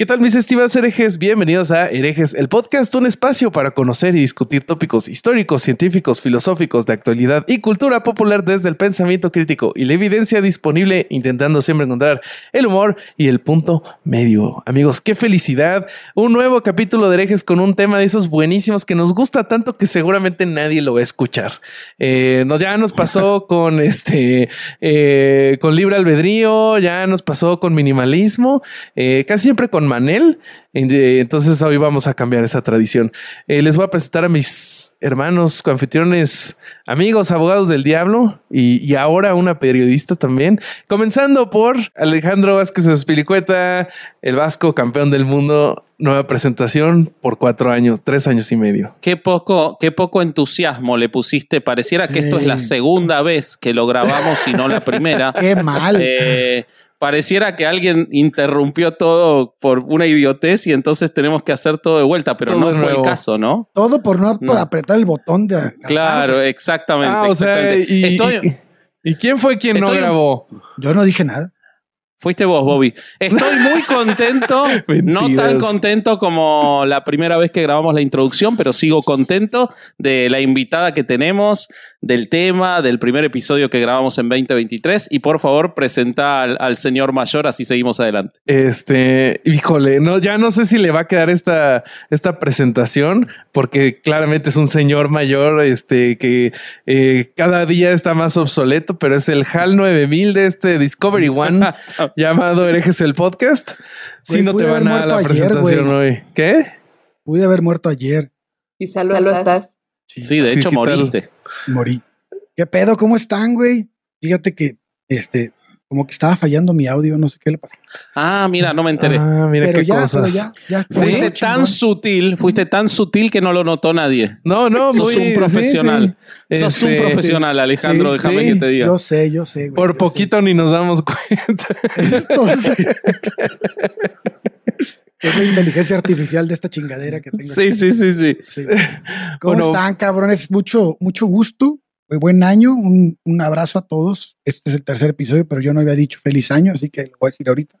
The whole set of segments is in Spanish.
¿Qué tal mis estimados herejes? Bienvenidos a Herejes, el podcast, un espacio para conocer y discutir tópicos históricos, científicos, filosóficos, de actualidad y cultura popular desde el pensamiento crítico y la evidencia disponible, intentando siempre encontrar el humor y el punto medio. Amigos, qué felicidad. Un nuevo capítulo de Herejes con un tema de esos buenísimos que nos gusta tanto que seguramente nadie lo va a escuchar. Eh, no, ya nos pasó con este, eh, con libre albedrío, ya nos pasó con minimalismo, eh, casi siempre con Manel. Entonces hoy vamos a cambiar esa tradición. Eh, les voy a presentar a mis hermanos, coanfitriones, amigos, abogados del diablo y, y, ahora una periodista también. Comenzando por Alejandro Vázquez Espilicueta, el vasco campeón del mundo. Nueva presentación por cuatro años, tres años y medio. Qué poco, qué poco entusiasmo le pusiste. Pareciera sí. que esto es la segunda vez que lo grabamos y no la primera. Qué mal. Eh, pareciera que alguien interrumpió todo por una idiotez y entonces tenemos que hacer todo de vuelta, pero todo no fue el caso, ¿no? Todo por no, no. apretar el botón de. Claro, exactamente. Ah, o exactamente. sea, y, Estoy, y, y, quién fue quien Estoy, no grabó? Yo no dije nada. Fuiste vos, Bobby. Estoy muy contento, no tan contento como la primera vez que grabamos la introducción, pero sigo contento de la invitada que tenemos, del tema, del primer episodio que grabamos en 2023. Y por favor, presenta al, al señor mayor, así seguimos adelante. Este, híjole, no, ya no sé si le va a quedar esta, esta presentación, porque claramente es un señor mayor, este, que eh, cada día está más obsoleto, pero es el HAL 9000 de este Discovery One. llamado Herejes el Podcast. Si sí, no te van a la ayer, presentación wey. hoy. ¿Qué? Pude haber muerto ayer. ¿Y salud estás? estás? Sí, sí, de hecho moriste. Morí. ¿Qué pedo? ¿Cómo están, güey? Fíjate que este como que estaba fallando mi audio, no sé qué le pasó. Ah, mira, no me enteré. Ah, mira pero qué ya, cosas. Ya, ya fuiste tan sutil, fuiste tan sutil que no lo notó nadie. No, no, sos muy, un profesional. Sí, sí. Sos este, un profesional, Alejandro, sí, déjame que te diga. Yo sé, yo sé. Güey, Por yo poquito sé. ni nos damos cuenta. Entonces, es la inteligencia artificial de esta chingadera que tengo. Sí, sí, sí, sí. sí. ¿Cómo bueno, están, cabrones? Mucho, mucho gusto. Buen año, un, un, abrazo a todos. Este es el tercer episodio, pero yo no había dicho feliz año, así que lo voy a decir ahorita.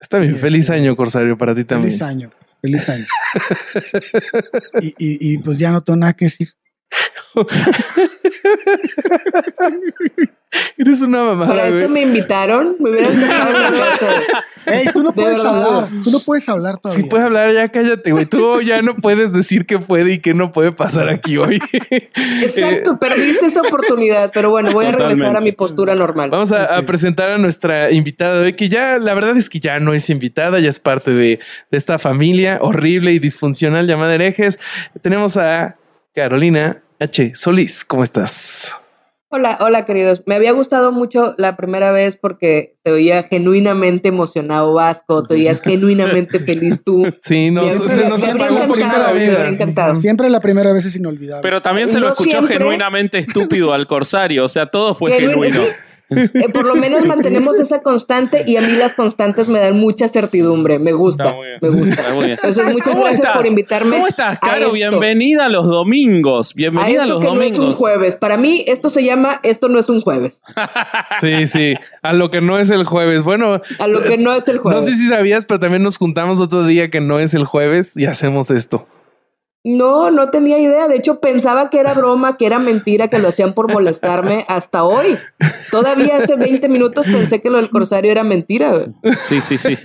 Está bien, y feliz este, año, Corsario, para ti también. Feliz año, feliz año. y, y, y, pues ya no tengo nada que decir. Eres una mamada. Para esto güey. me invitaron, me hubieras dejado en la casa. Ey, tú no puedes hablar, tú no puedes hablar todavía. Si puedes hablar, ya cállate, güey. Tú ya no puedes decir qué puede y qué no puede pasar aquí hoy. Exacto, eh, perdiste esa oportunidad, pero bueno, voy Totalmente. a regresar a mi postura normal. Vamos a, a, presentar a nuestra invitada de hoy, que ya la verdad es que ya no es invitada, ya es parte de, de esta familia horrible y disfuncional llamada herejes. Tenemos a Carolina H. Solís. ¿Cómo estás? Hola, hola queridos. Me había gustado mucho la primera vez porque te oía genuinamente emocionado Vasco, te oías genuinamente feliz tú. Sí, no, se, se nos apagó un poquito la vida. Encantado. Siempre la primera vez es inolvidable. Pero también se lo No escuchó siempre. genuinamente estúpido al corsario, o sea, todo fue Genuino. Eh, por lo menos mantenemos esa constante y a mí las constantes me dan mucha certidumbre. Me gusta, me gusta. Entonces, muchas ¿Cómo gracias por invitarme. ¿Cómo estás, a Caro? Bienvenida a los domingos. A Bienvenida a, esto los que no es un domingos. jueves. Para mí, esto se llama Esto no es un jueves. Sí, sí. A lo que no es el jueves. Bueno, A lo que no es el no jueves. sé si sabías, pero también nos juntamos otro día que no es el jueves y hacemos esto. No, no tenía idea. De hecho, pensaba que era broma, que era mentira, que lo hacían por molestarme hasta hoy. Todavía hace 20 minutos pensé que lo del corsario era mentira. Sí, sí, sí.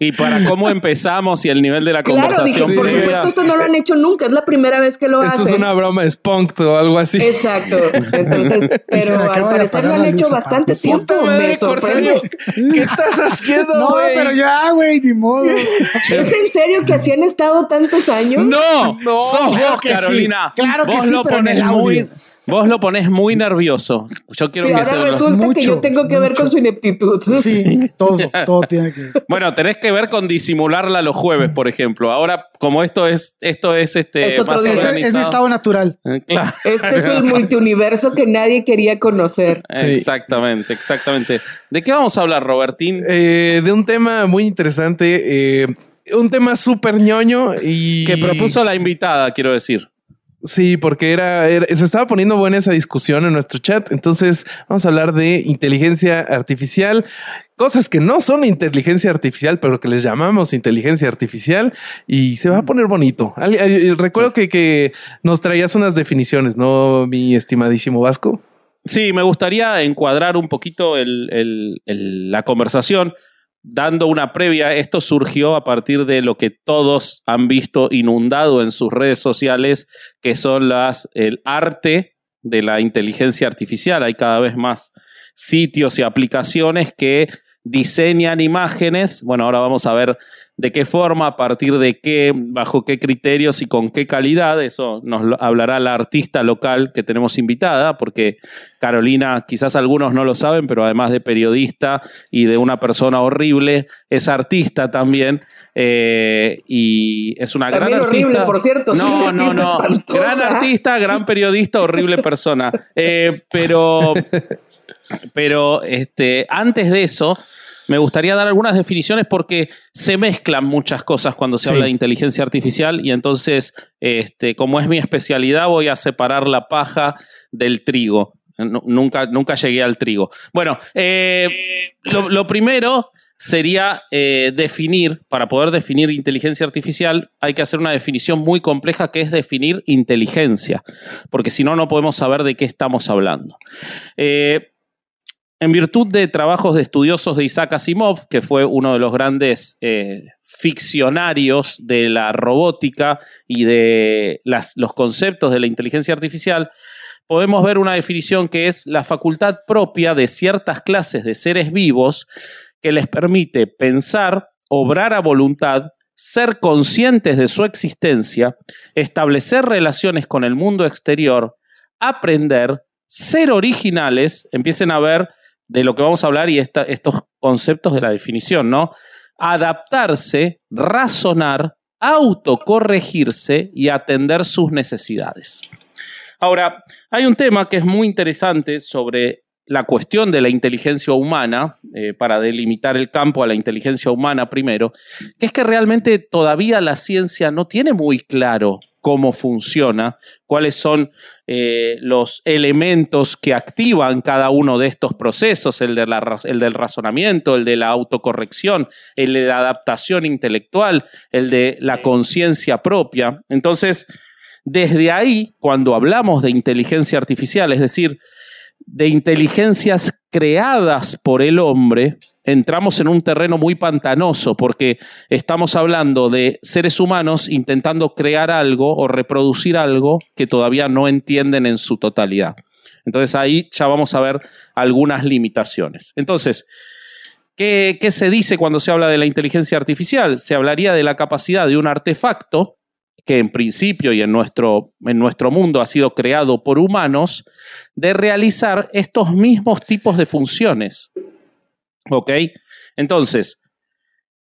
Y para cómo empezamos y el nivel de la Claro, dije, conversación. por previa. supuesto, esto no lo han hecho nunca. Es la primera vez que lo Esto hacen. es una broma Spunk o algo así. Exacto. Entonces, pero al parecer lo han hecho bastante tiempo. Me sorprende. ¿Qué estás haciendo, No, pero ya, güey, ni modo. ¿Es en serio que así han estado tantos años? No, No, sos claro vos, que sí. Carolina. Claro que vos sí, lo pero en pones el audio. muy, vos lo pones muy nervioso. Yo quiero Sí, que ahora se lo- resulta que Mucho, yo tengo que ver con su ineptitud. Sí, todo, todo tiene que ver. Bueno, tenés que ver con disimularla los jueves, por ejemplo. Ahora, como esto es, esto es este Es otro más día. Este es mi estado natural. Eh, Claro. Este es el multiuniverso que nadie quería conocer. Sí. Exactamente, exactamente. ¿De qué vamos a hablar, Robertín? Eh, de un tema muy interesante. eh, un tema súper ñoño y. que propuso la invitada, quiero decir. Sí, porque era, se estaba poniendo buena esa discusión en nuestro chat. Entonces vamos a hablar de inteligencia artificial, cosas que no son inteligencia artificial, pero que les llamamos inteligencia artificial y se va a poner bonito. Recuerdo que, que nos traías unas definiciones, ¿no, mi estimadísimo Vasco? Sí, me gustaría encuadrar un poquito la conversación dando una previa, esto surgió a partir de lo que todos han visto inundado en sus redes sociales, que son las el arte de la inteligencia artificial. Hay cada vez más sitios y aplicaciones que diseñan imágenes. Bueno, ahora vamos a ver de qué forma, a partir de qué, bajo qué criterios y con qué calidad. Eso nos hablará la artista local que tenemos invitada, porque Carolina, quizás algunos no lo saben, pero además de periodista y de una persona horrible, es artista también. Eh, y es una gran artista. por cierto. No, no, no. Gran artista, gran periodista, horrible persona. Eh, pero, pero este, antes de eso, me gustaría dar algunas definiciones porque se mezclan muchas cosas cuando se habla de inteligencia artificial y entonces, este, como es mi especialidad, voy a separar la paja del trigo. nunca, nunca llegué al trigo. Bueno, eh, lo, primero sería eh, definir, para poder definir inteligencia artificial, hay que hacer una definición muy compleja que es definir inteligencia, porque si no, no podemos saber de qué estamos hablando. Eh, en virtud de trabajos de estudiosos de Isaac Asimov, que fue uno de los grandes eh, ficcionarios de la robótica y de los conceptos de la inteligencia artificial, podemos ver una definición que es la facultad propia de ciertas clases de seres vivos que les permite pensar, obrar a voluntad, ser conscientes de su existencia, establecer relaciones con el mundo exterior, aprender, ser originales, empiecen a ver de lo que vamos a hablar y estos conceptos de la definición, ¿no? Adaptarse, razonar, autocorregirse y atender sus necesidades. Ahora, hay un tema que es muy interesante sobre la cuestión de la inteligencia humana, eh, para delimitar el campo a la inteligencia humana primero, que es que realmente todavía la ciencia no tiene muy claro cómo funciona, cuáles son eh, los elementos que activan cada uno de estos procesos, el, el, del razonamiento, el de la autocorrección, el de la adaptación intelectual, el de la conciencia propia. Entonces, desde ahí, cuando hablamos de inteligencia artificial, es decir, de inteligencias creadas por el hombre, entramos en un terreno muy pantanoso porque estamos hablando de seres humanos intentando crear algo o reproducir algo que todavía no entienden en su totalidad. Entonces ahí ya vamos a ver algunas limitaciones. Entonces, ¿qué, se dice cuando se habla de la inteligencia artificial? Se hablaría de la capacidad de un artefacto que en principio y en nuestro, en nuestro mundo ha sido creado por humanos, de realizar estos mismos tipos de funciones. ¿Ok? Entonces,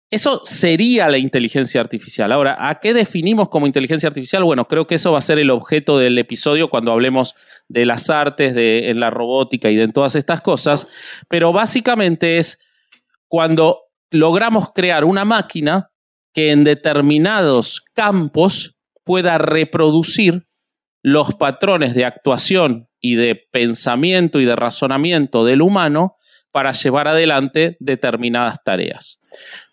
eso sería la inteligencia artificial. Ahora, ¿a qué definimos como inteligencia artificial? Bueno, creo que eso va a ser el objeto del episodio cuando hablemos de las artes, de en la robótica y de todas estas cosas. Pero básicamente es cuando logramos crear una máquina que en determinados campos pueda reproducir los patrones de actuación y de pensamiento y de razonamiento del humano para llevar adelante determinadas tareas.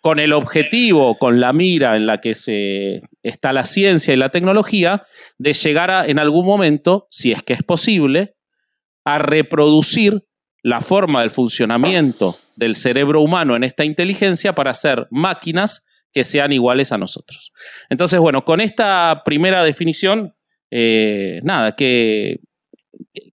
Con el objetivo, con la mira en la que se, está la ciencia y la tecnología, de llegar a, en algún momento, si es que es posible, a reproducir la forma del funcionamiento del cerebro humano en esta inteligencia para hacer máquinas que sean iguales a nosotros. Entonces, bueno, con esta primera definición, eh, nada, que,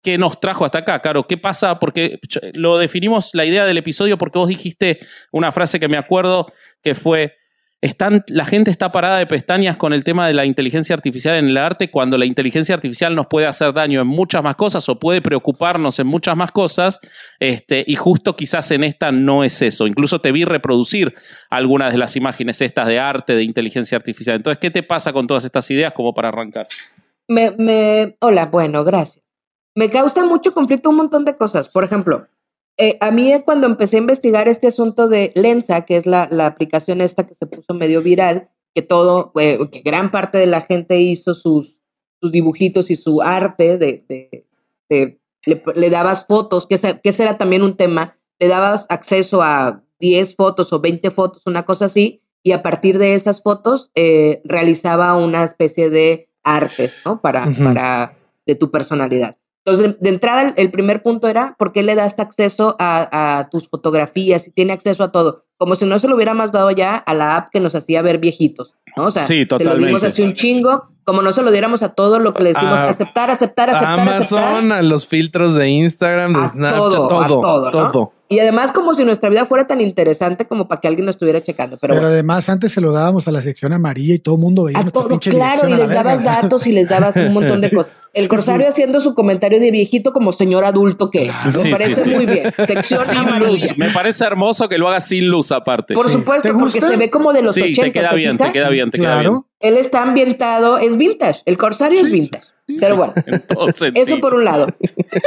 que nos trajo hasta acá, Caro? ¿Qué pasa? Porque lo definimos la idea del episodio porque vos dijiste una frase que me acuerdo que fue, están, la gente está parada de pestañas con el tema de la inteligencia artificial en el arte cuando la inteligencia artificial nos puede hacer daño en muchas más cosas o puede preocuparnos en muchas más cosas, este, y justo quizás en esta no es eso. Incluso te vi reproducir algunas de las imágenes estas de arte, de inteligencia artificial. Entonces, ¿qué te pasa con todas estas ideas como para arrancar? Hola, bueno, gracias. Me causa mucho conflicto un montón de cosas. Por ejemplo, eh, a mí cuando empecé a investigar este asunto de Lensa, que es la, aplicación esta que se puso medio viral, que todo, que gran parte de la gente hizo sus, sus dibujitos y su arte de, de, le, dabas fotos, que que ese era también un tema, le dabas acceso a 10 fotos o 20 fotos, una cosa así, y a partir de esas fotos eh, realizaba una especie de artes, ¿no? Para, para de tu personalidad. Entonces, de, entrada, el, primer punto era, ¿por qué le das acceso a, a, tus fotografías y tiene acceso a todo? Como si no se lo hubiéramos dado ya a la app que nos hacía ver viejitos, ¿no? O sea, sí, te lo dimos así un chingo, como no se lo diéramos a todo lo que le decimos, aceptar, aceptar, aceptar, a Amazon, a los filtros de Instagram, de Snapchat, todo, todo. todo. Y además como si nuestra vida fuera tan interesante como para que alguien nos estuviera checando. Pero, pero además antes se lo dábamos a la sección amarilla y todo el mundo veía a todo, claro, y les dabas datos y les dabas un montón de cosas. El Corsario haciendo su comentario de viejito como señor adulto que es. Me parece muy bien. Sección sin luz. Me parece hermoso que lo haga sin luz aparte. Por supuesto, porque se ve como de los 80. Te queda bien, te queda bien, te queda bien. Él está ambientado, es vintage. El Corsario es vintage. Pero bueno, eso por un lado.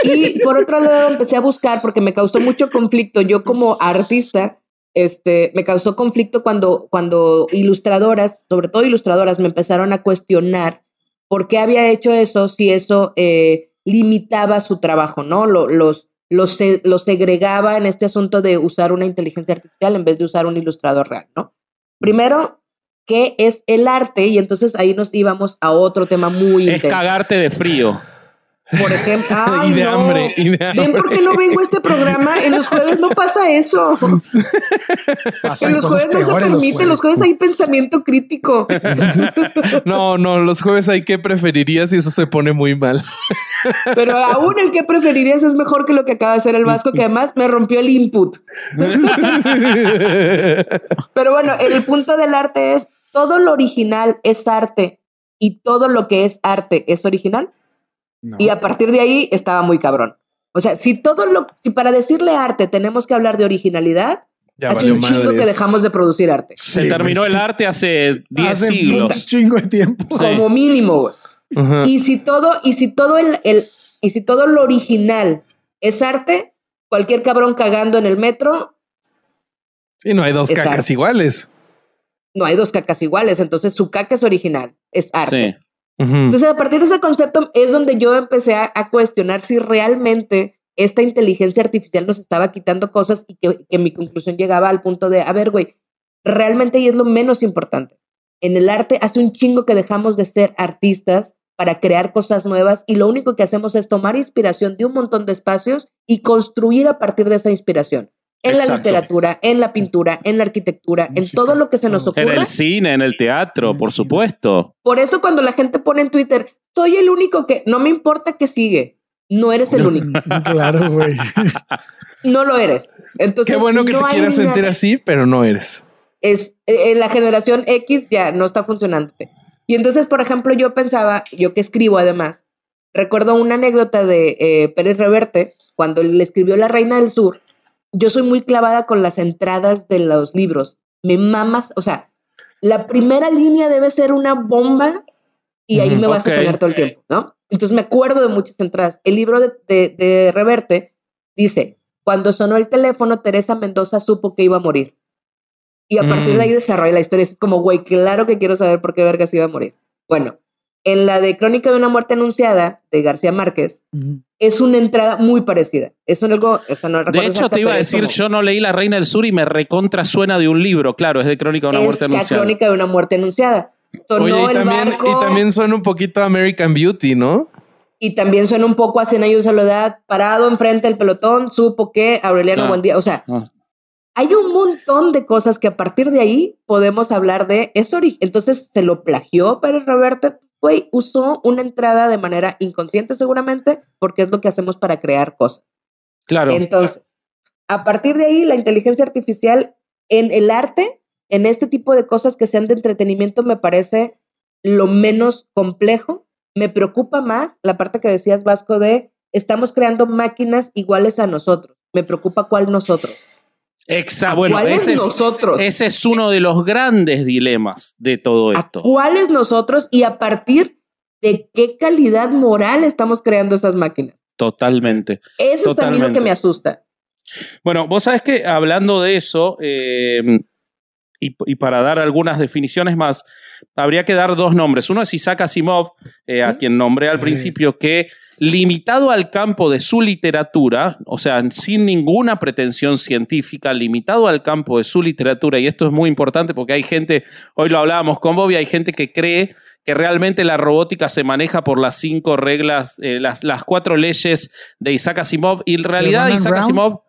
Y por otro lado empecé a buscar porque me causó mucho conflicto. Yo como artista, este, me causó conflicto cuando, cuando ilustradoras, sobre todo ilustradoras, me empezaron a cuestionar por qué había hecho eso si eso eh, limitaba su trabajo, ¿no? los, los, los segregaba en este asunto de usar una inteligencia artificial en vez de usar un ilustrador real, ¿no? Primero, qué es el arte y entonces ahí nos íbamos a otro tema muy Es cagarte de frío. Por ejemplo, y, de hambre, y de hambre. ¿Ven por qué no vengo a este programa? En los jueves no pasa eso. en los jueves no se permite, los jueves. hay pensamiento crítico. no, no, los jueves hay que preferirías y eso se pone muy mal. Pero aún el que preferirías es mejor que lo que acaba de hacer el Vasco, que además me rompió el input. Pero bueno, el punto del arte es todo lo original es arte y todo lo que es arte es original. Y a partir de ahí estaba muy cabrón. O sea, si todo lo, si para decirle arte tenemos que hablar de originalidad, hace un chingo que dejamos de producir arte. Se terminó el arte hace 10 siglos. Un chingo de tiempo. Como mínimo, Y si todo, y si todo el, el, y si todo lo original es arte, cualquier cabrón cagando en el metro. Y no hay dos cacas iguales. No hay dos cacas iguales, entonces su caca es original, es arte. Sí. Entonces, a partir de ese concepto es donde yo empecé a, cuestionar si realmente esta inteligencia artificial nos estaba quitando cosas y que, mi conclusión llegaba al punto de, a ver, güey, realmente y es lo menos importante. En el arte hace un chingo que dejamos de ser artistas para crear cosas nuevas y lo único que hacemos es tomar inspiración de un montón de espacios y construir a partir de esa inspiración en la literatura, en la pintura, en la arquitectura, en todo lo que se nos ocurra. En el cine, en el teatro, por supuesto. Por eso cuando la gente pone en Twitter, soy el único que, no me importa que sigue, no eres el único. claro, güey. no lo eres. Entonces, Qué bueno que te quieras sentir así, pero no eres. Es, eh, en la generación X ya no está funcionando. Y entonces, por ejemplo, yo pensaba, yo que escribo además, recuerdo una anécdota de eh, Pérez Reverte, cuando le escribió La Reina del Sur, yo soy muy clavada con las entradas de los libros. Me mamas, o sea, la primera línea debe ser una bomba y ahí me vas a tener todo el tiempo, ¿no? Entonces me acuerdo de muchas entradas. El libro de, de, Reverte dice, cuando sonó el teléfono, Teresa Mendoza supo que iba a morir. Y a partir de ahí mm. desarrolla la historia. Es como, güey, claro que quiero saber por qué vergas iba a morir. Bueno, en la de Crónica de una muerte anunciada de García Márquez, es una entrada muy parecida. Es algo, esta no De hecho, te iba a decir, yo no leí La Reina del Sur y me recontra suena de un libro, claro, es de Crónica de una muerte anunciada. Es Crónica de una muerte anunciada. Sonó y, también, y también suena un poquito American Beauty, ¿no? Y también suena un poco a Cien años de soledad, parado enfrente del pelotón, supo que Aureliano buen Buendía, o sea, ah. hay un montón de cosas que a partir de ahí podemos hablar de eso. Entonces se lo plagió Pérez Reverte, güey, usó una entrada de manera inconsciente seguramente, porque es lo que hacemos para crear cosas. Claro. Entonces, a partir de ahí, la inteligencia artificial en el arte, en este tipo de cosas que sean de entretenimiento, me parece lo menos complejo. Me preocupa más la parte que decías, Vasco, de estamos creando máquinas iguales a nosotros. Me preocupa cuál nosotros. Exacto. Bueno, ese es, nosotros? ese es uno de los grandes dilemas de todo esto. ¿Cuáles nosotros y a partir de qué calidad moral estamos creando esas máquinas? Totalmente. Eso es también lo que me asusta. Bueno, vos sabés que hablando de eso, em, y, para dar algunas definiciones más, habría que dar dos nombres. Uno es Isaac Asimov, eh, a quien nombré al principio, que limitado al campo de su literatura, o sea, sin ninguna pretensión científica, limitado al campo de su literatura, y esto es muy importante porque hay gente, hoy lo hablábamos con Bobby, hay gente que cree que realmente la robótica se maneja por las cinco reglas, eh, las, las, cuatro leyes de Isaac Asimov, y en realidad Isaac Asimov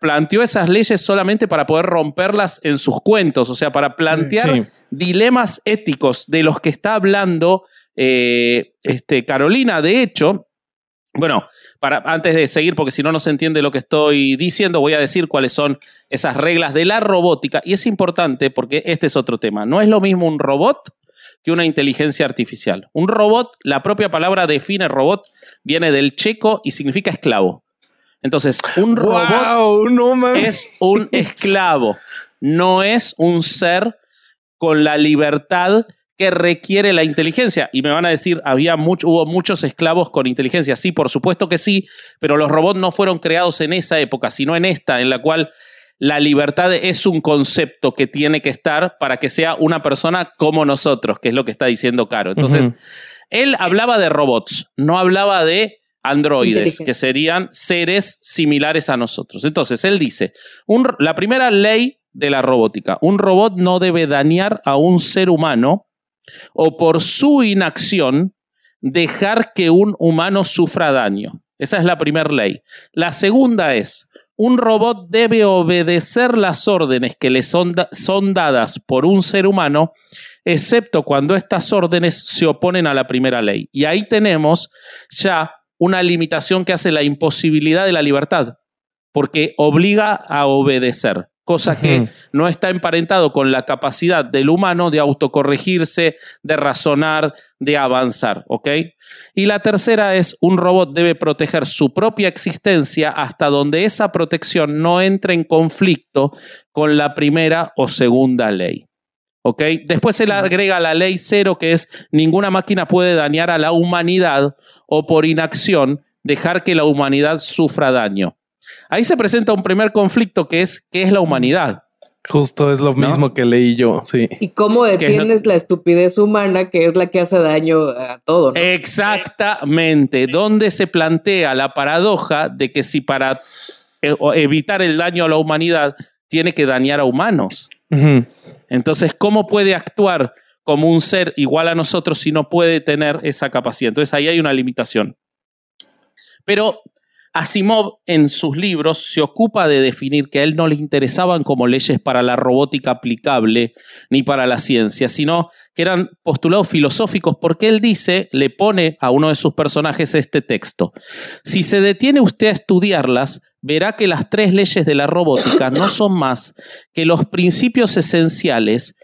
planteó esas leyes solamente para poder romperlas en sus cuentos, o sea, para plantear dilemas éticos de los que está hablando eh, este, Carolina. De hecho, bueno, para, antes de seguir, porque si no, no se entiende lo que estoy diciendo, voy a decir cuáles son esas reglas de la robótica. Y es importante porque este es otro tema. No es lo mismo un robot que una inteligencia artificial. Un robot, la propia palabra define robot, viene del checo y significa esclavo. Entonces, un robot es un esclavo, no es un ser con la libertad que requiere la inteligencia. Y me van a decir, había mucho, hubo muchos esclavos con inteligencia. Sí, por supuesto que sí, pero los robots no fueron creados en esa época, sino en esta, en la cual la libertad es un concepto que tiene que estar para que sea una persona como nosotros, que es lo que está diciendo Caro. Entonces, él hablaba de robots, no hablaba de androides, que serían seres similares a nosotros. Entonces, él dice, la primera ley de la robótica, un robot no debe dañar a un ser humano o por su inacción dejar que un humano sufra daño. Esa es la primera ley. La segunda es, un robot debe obedecer las órdenes que le son, son dadas por un ser humano, excepto cuando estas órdenes se oponen a la primera ley. Y ahí tenemos ya una limitación que hace la imposibilidad de la libertad, porque obliga a obedecer, cosa que no está emparentado con la capacidad del humano de autocorregirse, de razonar, de avanzar, ¿ok? Y la tercera es, un robot debe proteger su propia existencia hasta donde esa protección no entre en conflicto con la primera o segunda ley. ¿Ok? Después se le agrega la ley cero, que es ninguna máquina puede dañar a la humanidad o por inacción dejar que la humanidad sufra daño. Ahí se presenta un primer conflicto que es ¿qué es la humanidad? Justo es lo mismo que leí yo, sí. ¿Y cómo detienes la estupidez humana que es la que hace daño a todo? Exactamente, donde se plantea la paradoja de que si para eh, evitar el daño a la humanidad tiene que dañar a humanos. Entonces, ¿cómo puede actuar como un ser igual a nosotros si no puede tener esa capacidad? Entonces, ahí hay una limitación. Pero Asimov en sus libros se ocupa de definir que a él no le interesaban como leyes para la robótica aplicable ni para la ciencia, sino que eran postulados filosóficos porque él dice, le pone a uno de sus personajes este texto. Si se detiene usted a estudiarlas, verá que las tres leyes de la robótica no son más que los principios esenciales,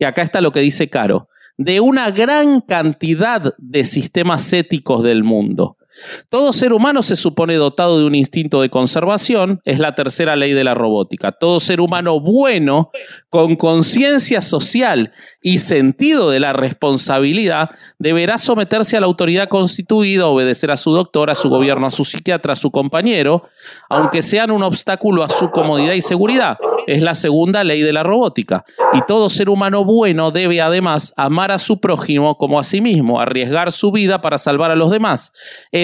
y acá está lo que dice Caro, de una gran cantidad de sistemas éticos del mundo. Todo ser humano se supone dotado de un instinto de conservación, es la tercera ley de la robótica. Todo ser humano bueno, con conciencia social y sentido de la responsabilidad, deberá someterse a la autoridad constituida, obedecer a su doctor, a su gobierno, a su psiquiatra, a su compañero, aunque sean un obstáculo a su comodidad y seguridad. Es la segunda ley de la robótica. Y todo ser humano bueno debe además amar a su prójimo como a sí mismo, arriesgar su vida para salvar a los demás.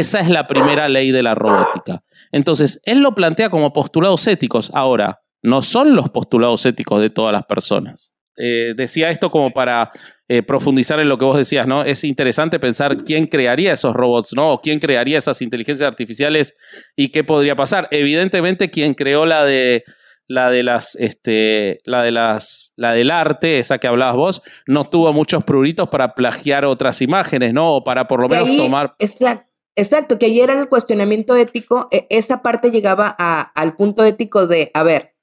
Esa es la primera ley de la robótica. Entonces, él lo plantea como postulados éticos. Ahora, no son los postulados éticos de todas las personas. Eh, decía esto como para eh, profundizar en lo que vos decías, ¿no? Es interesante pensar quién crearía esos robots, ¿no? O quién crearía esas inteligencias artificiales y qué podría pasar. Evidentemente, quien creó la de la de las, este, la de las, la del arte, esa que hablabas vos, no tuvo muchos pruritos para plagiar otras imágenes, ¿no? O para por lo menos tomar. Exacto. Exacto, que ayer era el cuestionamiento ético, e, esa parte llegaba al punto ético de, a ver,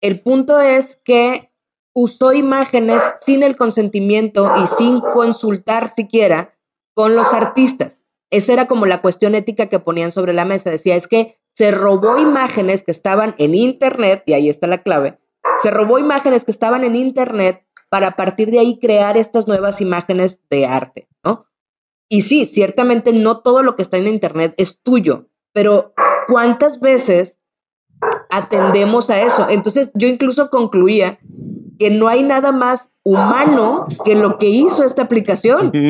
el punto es que usó imágenes sin el consentimiento y sin consultar siquiera con los artistas. Esa era como la cuestión ética que ponían sobre la mesa. Decía, es que se robó imágenes que estaban en Internet, y ahí está la clave, se robó imágenes que estaban en Internet para a partir de ahí crear estas nuevas imágenes de arte, ¿no? Y sí, ciertamente no todo lo que está en Internet es tuyo, pero ¿cuántas veces atendemos a eso. Entonces yo incluso concluía que no hay nada más humano que lo que hizo esta aplicación.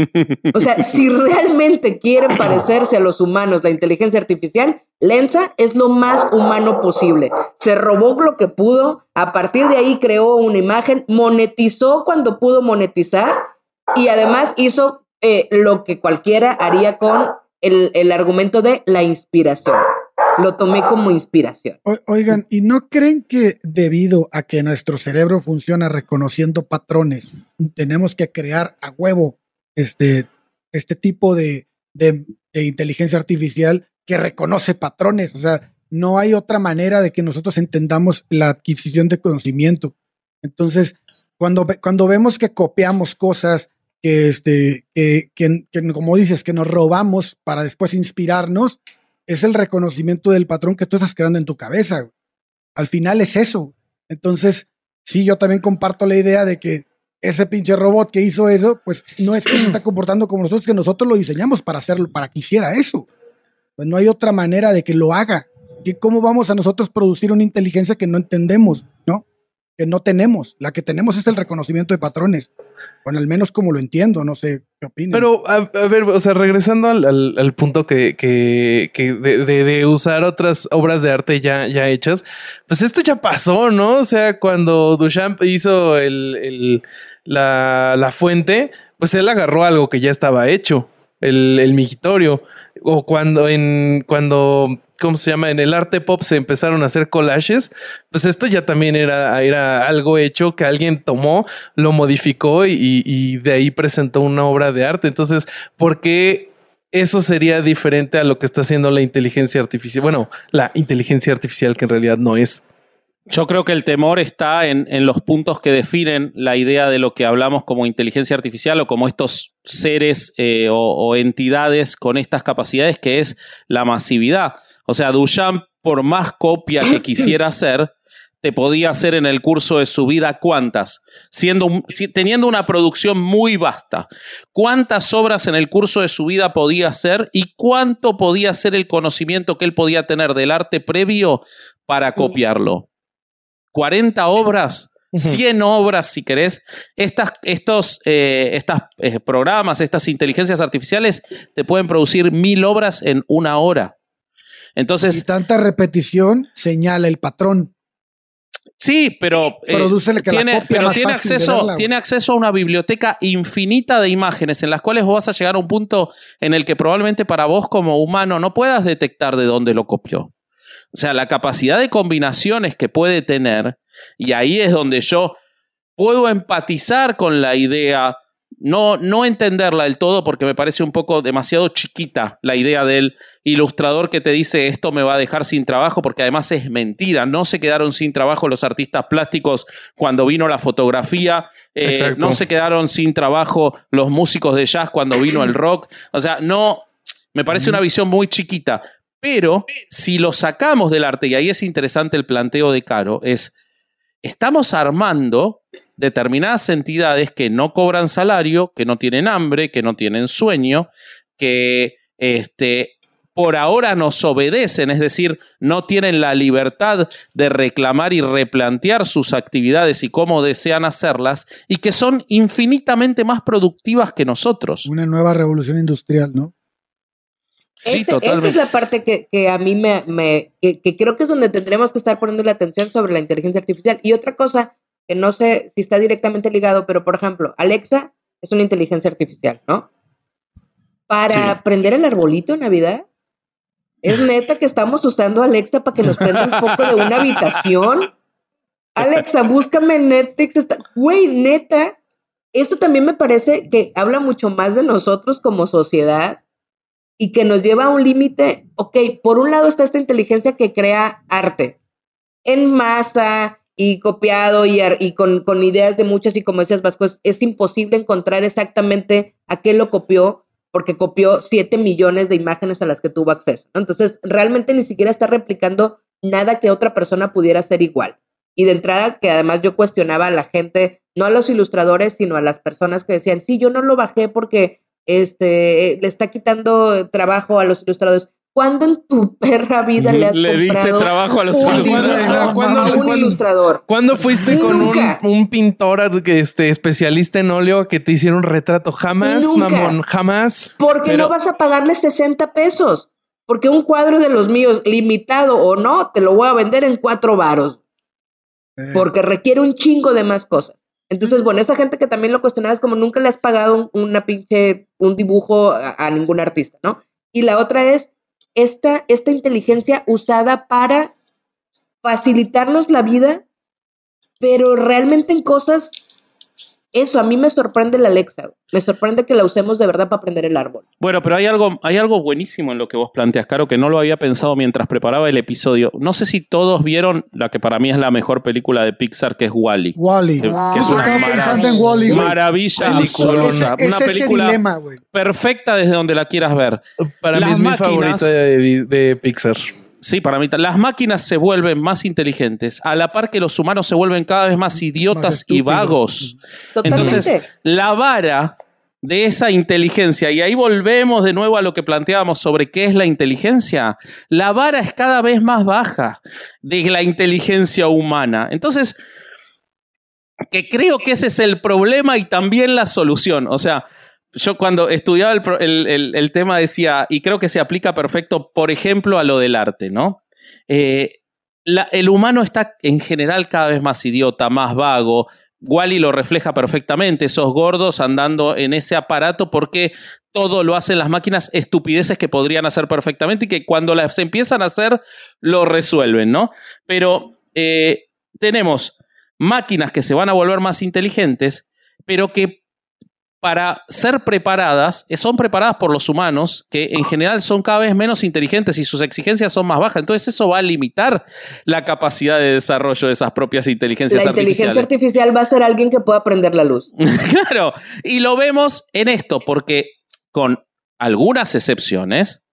O sea, si realmente quieren parecerse a los humanos la inteligencia artificial, Lensa es lo más humano posible. Se robó lo que pudo, a partir de ahí creó una imagen, monetizó cuando pudo monetizar y además hizo eh, lo que cualquiera haría con el, el argumento de la inspiración lo tomé como inspiración. oigan, ¿y no creen que debido a que nuestro cerebro funciona reconociendo patrones, tenemos que crear a huevo este, este tipo de, de, inteligencia artificial que reconoce patrones? O sea, no hay otra manera de que nosotros entendamos la adquisición de conocimiento. Entonces, cuando, cuando vemos que copiamos cosas, que, este, que, que, como dices, que nos robamos para después inspirarnos, es el reconocimiento del patrón que tú estás creando en tu cabeza. Al final es eso. Entonces, sí, yo también comparto la idea de que ese pinche robot que hizo eso, pues no es que se está comportando como nosotros, que nosotros lo diseñamos para hacerlo, para que hiciera eso. Pues no hay otra manera de que lo haga. ¿Cómo vamos a nosotros producir una inteligencia que no entendemos, no? Que no tenemos. La que tenemos es el reconocimiento de patrones. Bueno, al menos como lo entiendo, no sé qué opinas. Pero, a, ver, o sea, regresando al, punto que, que, que de, de, usar otras obras de arte ya, ya hechas, pues esto ya pasó, ¿no? O sea, cuando Duchamp hizo el, el la, la fuente, pues él agarró algo que ya estaba hecho, el, el migitorio. O cuando en cuando ¿cómo se llama? En el arte pop se empezaron a hacer collages, pues esto ya también era, era algo hecho que alguien tomó, lo modificó y, de ahí presentó una obra de arte. Entonces, ¿por qué eso sería diferente a lo que está haciendo la inteligencia artificial? Bueno, la inteligencia artificial que en realidad no es. Yo creo que el temor está en, los puntos que definen la idea de lo que hablamos como inteligencia artificial o como estos seres eh, o, entidades con estas capacidades, que es la masividad. O sea, Duchamp, por más copia que quisiera hacer, te podía hacer en el curso de su vida cuántas, siendo teniendo una producción muy vasta. ¿Cuántas obras en el curso de su vida podía hacer y cuánto podía ser el conocimiento que él podía tener del arte previo para copiarlo? 40 obras, 100 obras, si querés. Estas, estos eh, eh, programas, estas inteligencias artificiales te pueden producir mil obras en una hora. Entonces. Y tanta repetición señala el patrón. Sí, pero, eh, tiene, pero tiene, acceso, tiene acceso a una biblioteca infinita de imágenes en las cuales vos vas a llegar a un punto en el que probablemente para vos como humano no puedas detectar de dónde lo copió. O sea, la capacidad de combinaciones que puede tener, y ahí es donde yo puedo empatizar con la idea, no, no entenderla del todo porque me parece un poco demasiado chiquita la idea del ilustrador que te dice esto me va a dejar sin trabajo, porque además es mentira, no se quedaron sin trabajo los artistas plásticos cuando vino la fotografía, eh, no se quedaron sin trabajo los músicos de jazz cuando vino el rock, o sea, no, me parece una visión muy chiquita, pero si lo sacamos del arte, y ahí es interesante el planteo de Caro, es, estamos armando determinadas entidades que no cobran salario, que no tienen hambre, que no tienen sueño, que este, por ahora nos obedecen, es decir, no tienen la libertad de reclamar y replantear sus actividades y cómo desean hacerlas, y que son infinitamente más productivas que nosotros. Una nueva revolución industrial, ¿no? Sí, esa es la parte que, a mí me, que, creo que es donde tendremos que estar poniendo la atención sobre la inteligencia artificial. Y otra cosa que no sé si está directamente ligado, pero por ejemplo, Alexa es una inteligencia artificial, ¿no? Para prender el arbolito en Navidad. Es neta que estamos usando Alexa para que nos prenda el foco de una habitación. Alexa, búscame en Netflix. Güey, neta, esto también me parece que habla mucho más de nosotros como sociedad y que nos lleva a un límite, ok, por un lado está esta inteligencia que crea arte en masa y copiado y, y con, ideas de muchas y como decías Vasco, es, imposible encontrar exactamente a qué lo copió porque copió 7 millones de imágenes a las que tuvo acceso. Entonces, realmente ni siquiera está replicando nada que otra persona pudiera hacer igual. Y de entrada, que además yo cuestionaba a la gente, no a los ilustradores, sino a las personas que decían, sí, yo no lo bajé porque este, le está quitando trabajo a los ilustradores. ¿Cuándo en tu perra vida le has Le diste comprado trabajo a los un, ilustradores. ¿Cuándo- un cuándo- ilustrador? ¿Cuándo fuiste con un, pintor que, este, especialista en óleo que te hiciera un retrato? Jamás, Nunca. mamón, jamás. Porque Pero- no vas a pagarle 60 pesos. Porque un cuadro de los míos, limitado o no, te lo voy a vender en cuatro varos. Eh, Porque requiere un chingo de más cosas. Entonces, bueno, esa gente que también lo cuestionaba es como nunca le has pagado un- una pinche, un dibujo a, a ningún artista, ¿no? Y la otra es esta, esta inteligencia usada para facilitarnos la vida, pero realmente en cosas, eso a mí me sorprende la Alexa. Me sorprende que la usemos de verdad para aprender el árbol. Bueno, pero hay algo, hay algo buenísimo en lo que vos planteas, Caro, que no lo había pensado mientras preparaba el episodio. No sé si todos vieron la que para mí es la mejor película de Pixar, que es Wally. Wally. Que- que Yo es una estaba maravilla. pensando en Wally. güey. Maravilla Justo absoluta. Una es película dilema, perfecta desde donde la quieras ver. Para Las mí es mi máquinas- favorita de, de Pixar. Sí, para mí. Las máquinas se vuelven más inteligentes, a la par que los humanos se vuelven cada vez más idiotas y vagos. Totalmente. Entonces, la vara de esa inteligencia, y ahí volvemos de nuevo a lo que planteábamos sobre qué es la inteligencia, la vara es cada vez más baja de la inteligencia humana. Entonces, que creo que ese es el problema y también la solución. O sea, yo cuando estudiaba el, el- el- tema decía, y creo que se aplica perfecto, por ejemplo, a lo del arte, ¿no? Eh, el humano está en general cada vez más idiota, más vago. Wally lo refleja perfectamente, esos gordos andando en ese aparato porque todo lo hacen las máquinas, estupideces que podrían hacer perfectamente y que cuando las empiezan a hacer lo resuelven, ¿no? Pero eh, tenemos máquinas que se van a volver más inteligentes, pero que para ser preparadas, eh, son preparadas por los humanos, que en general son cada vez menos inteligentes y sus exigencias son más bajas. Entonces eso va a limitar la capacidad de desarrollo de esas propias inteligencias La inteligencia artificiales. artificial va a ser alguien que pueda prender la luz. claro, y lo vemos en esto, porque con algunas excepciones,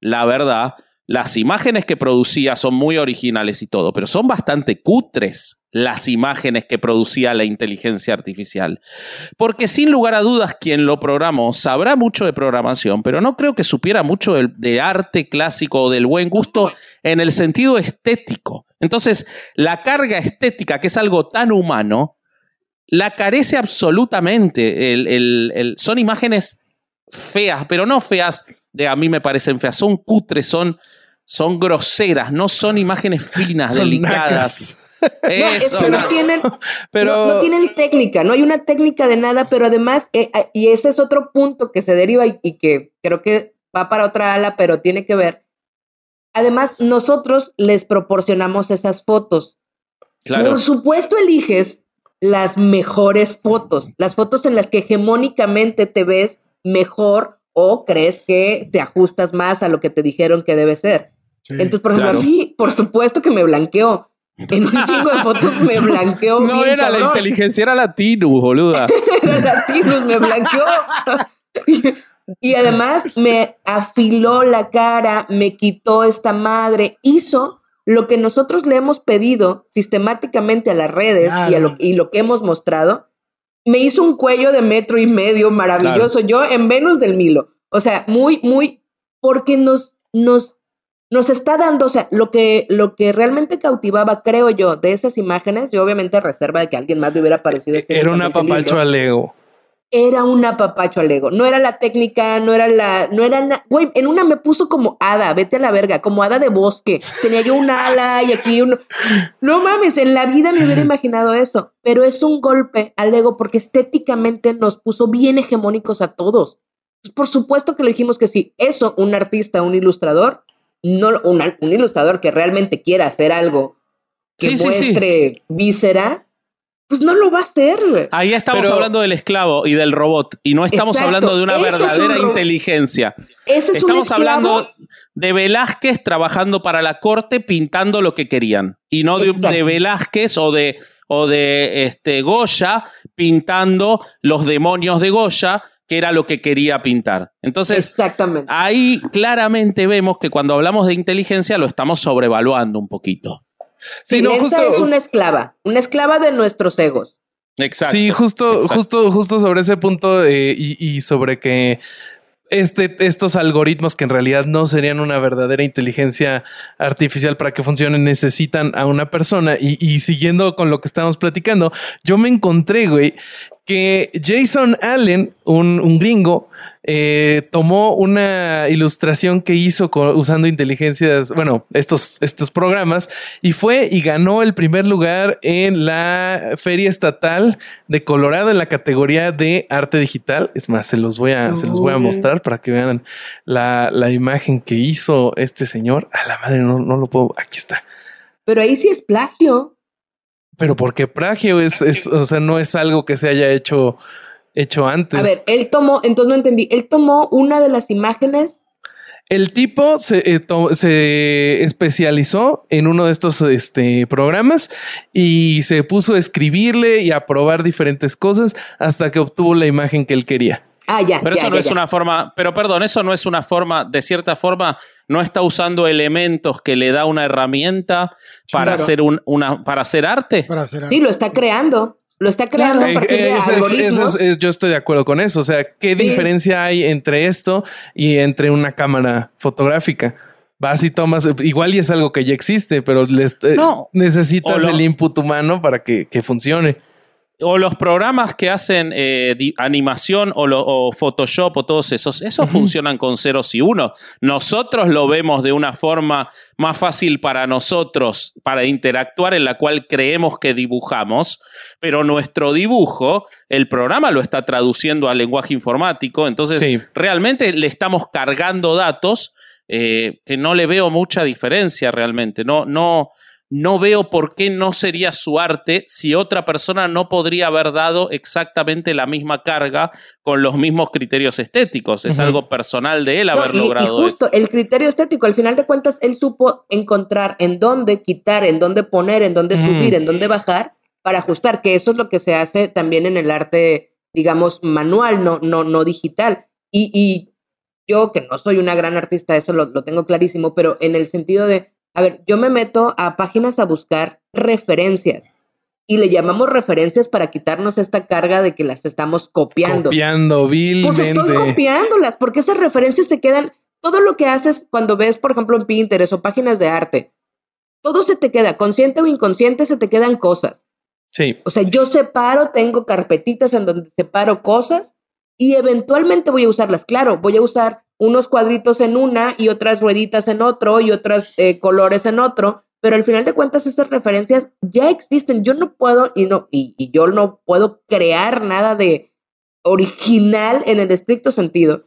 la verdad, las imágenes que producía son muy originales y todo, pero son bastante cutres las imágenes que producía la inteligencia artificial. Porque sin lugar a dudas, quien lo programó sabrá mucho de programación, pero no creo que supiera mucho de, arte clásico o del buen gusto en el sentido estético. Entonces, la carga estética, que es algo tan humano, la carece absolutamente. El- son imágenes feas, pero no feas de a mí me parecen feas, son cutres, son, son groseras, no son imágenes finas, Son delicadas. nacas. No, es que no tienen, Pero no, no tienen técnica, no hay una técnica de nada, pero además, eh, eh, y ese es otro punto que se deriva y, y que creo que va para otra ala, pero tiene que ver. Además, nosotros les proporcionamos esas fotos. claro. Por supuesto, eliges las mejores fotos, las fotos en las que hegemónicamente te ves mejor o crees que te ajustas más a lo que te dijeron que debe ser. Sí. Entonces, por ejemplo, claro. a mí, por supuesto que me blanqueó. En un chingo de fotos me blanqueó. No bien era la cabrón. inteligencia, era la Tinus, boluda. Era Latinos, me blanqueó. Y, y además me afiló la cara, me quitó esta madre, hizo lo que nosotros le hemos pedido sistemáticamente a las redes y, a lo, Claro. y lo que hemos mostrado. Me hizo un cuello de metro y medio maravilloso. Yo en Venus del Milo. O sea, muy, muy, porque nos, nos, nos está dando, o sea, lo que, lo que realmente cautivaba, creo yo, de esas imágenes, y obviamente reserva de que alguien más le hubiera parecido. era una estéticamente lindo, papacho al ego. era una papacho al ego. No era la técnica, no era la. No era. Güey, en una me puso como hada, vete a la verga, como hada de bosque. Tenía yo un ala y aquí un. No mames, en la vida me hubiera imaginado eso. Pero es un golpe al ego porque estéticamente nos puso bien hegemónicos a todos. Pues, por supuesto que le dijimos que sí. Eso, un artista, un ilustrador, no, un, un ilustrador que realmente quiera hacer algo que Sí, sí, sí. muestre víscera, pues no lo va a hacer. Ahí estamos Pero- hablando del esclavo y del robot, y no estamos Exacto, hablando de una ese es un verdadera inteligencia. Ese es un Estamos hablando de Velázquez trabajando para la corte pintando lo que querían. Y no de, de Velázquez o de, o de este, Goya pintando los demonios de Goya, que era lo que quería pintar. Entonces, Exactamente. ahí claramente vemos que cuando hablamos de inteligencia lo estamos sobrevaluando un poquito. Sí, Sí, no, justo- es una esclava, una esclava de nuestros egos. Exacto. Sí, justo, exacto. justo, justo sobre ese punto eh, y, y sobre que este, estos algoritmos que en realidad no serían una verdadera inteligencia artificial para que funcionen, necesitan a una persona. Y, y siguiendo con lo que estamos platicando, yo me encontré, güey, que Jason Allen, un, un gringo, eh, tomó una ilustración que hizo usando inteligencias, bueno, estos, estos programas, y fue y ganó el primer lugar en la Feria Estatal de Colorado en la categoría de arte digital. Es más, se los voy a, se los voy a mostrar para que vean la, la, imagen que hizo este señor. A la madre, no, no lo puedo. Aquí está. Pero ahí sí es plagio. Pero porque plagio es, es, o sea, no es algo que se haya hecho hecho antes. A ver, él tomó, entonces no entendí, él tomó una de las imágenes. El tipo se, eh, se especializó en uno de estos este, programas y se puso a escribirle y a probar diferentes cosas hasta que obtuvo la imagen que él quería. Ah, ya. Pero eso no es una forma, pero perdón, eso no es una forma, de cierta forma, no está usando elementos que le da una herramienta para hacer un, una, para hacer arte. Para hacer arte. Sí, lo está creando. Lo está creando a partir de algoritmos. yo estoy de acuerdo con eso. O sea, ¿qué diferencia hay entre esto y entre una cámara fotográfica? Vas y tomas, igual y es algo que ya existe, pero les, eh, necesitas el input humano para que, que funcione o los programas que hacen eh, animación o, Photoshop o todos esos, esos funcionan con ceros y unos. Nosotros lo vemos de una forma más fácil para nosotros, para interactuar, en la cual creemos que dibujamos, pero nuestro dibujo, el programa lo está traduciendo al lenguaje informático, entonces realmente le estamos cargando datos eh, que no le veo mucha diferencia realmente. No, no no veo por qué no sería su arte si otra persona no podría haber dado exactamente la misma carga con los mismos criterios estéticos. Es algo personal de él haber logrado y justo el criterio estético, al final de cuentas, él supo encontrar en dónde quitar, en dónde poner, en dónde subir, en dónde bajar para ajustar, que eso es lo que se hace también en el arte, digamos, manual, no, no, no digital. Y, yo, que no soy una gran artista, eso lo tengo clarísimo, pero en el sentido de a ver, yo me meto a páginas a buscar referencias y le llamamos referencias para quitarnos esta carga de que las estamos copiando. Copiando, vilmente. Pues estoy copiándolas, porque esas referencias se quedan. Todo lo que haces cuando ves, por ejemplo, en Pinterest o páginas de arte, todo se te queda, consciente o inconsciente, se te quedan cosas. Sí. O sea, yo separo, tengo carpetitas en donde separo cosas y eventualmente voy a usarlas. Claro, voy a usar unos cuadritos en una y otras rueditas en otro y otros eh, colores en otro, pero al final de cuentas esas referencias ya existen. Yo no puedo y no y, yo no puedo crear nada de original en el estricto sentido.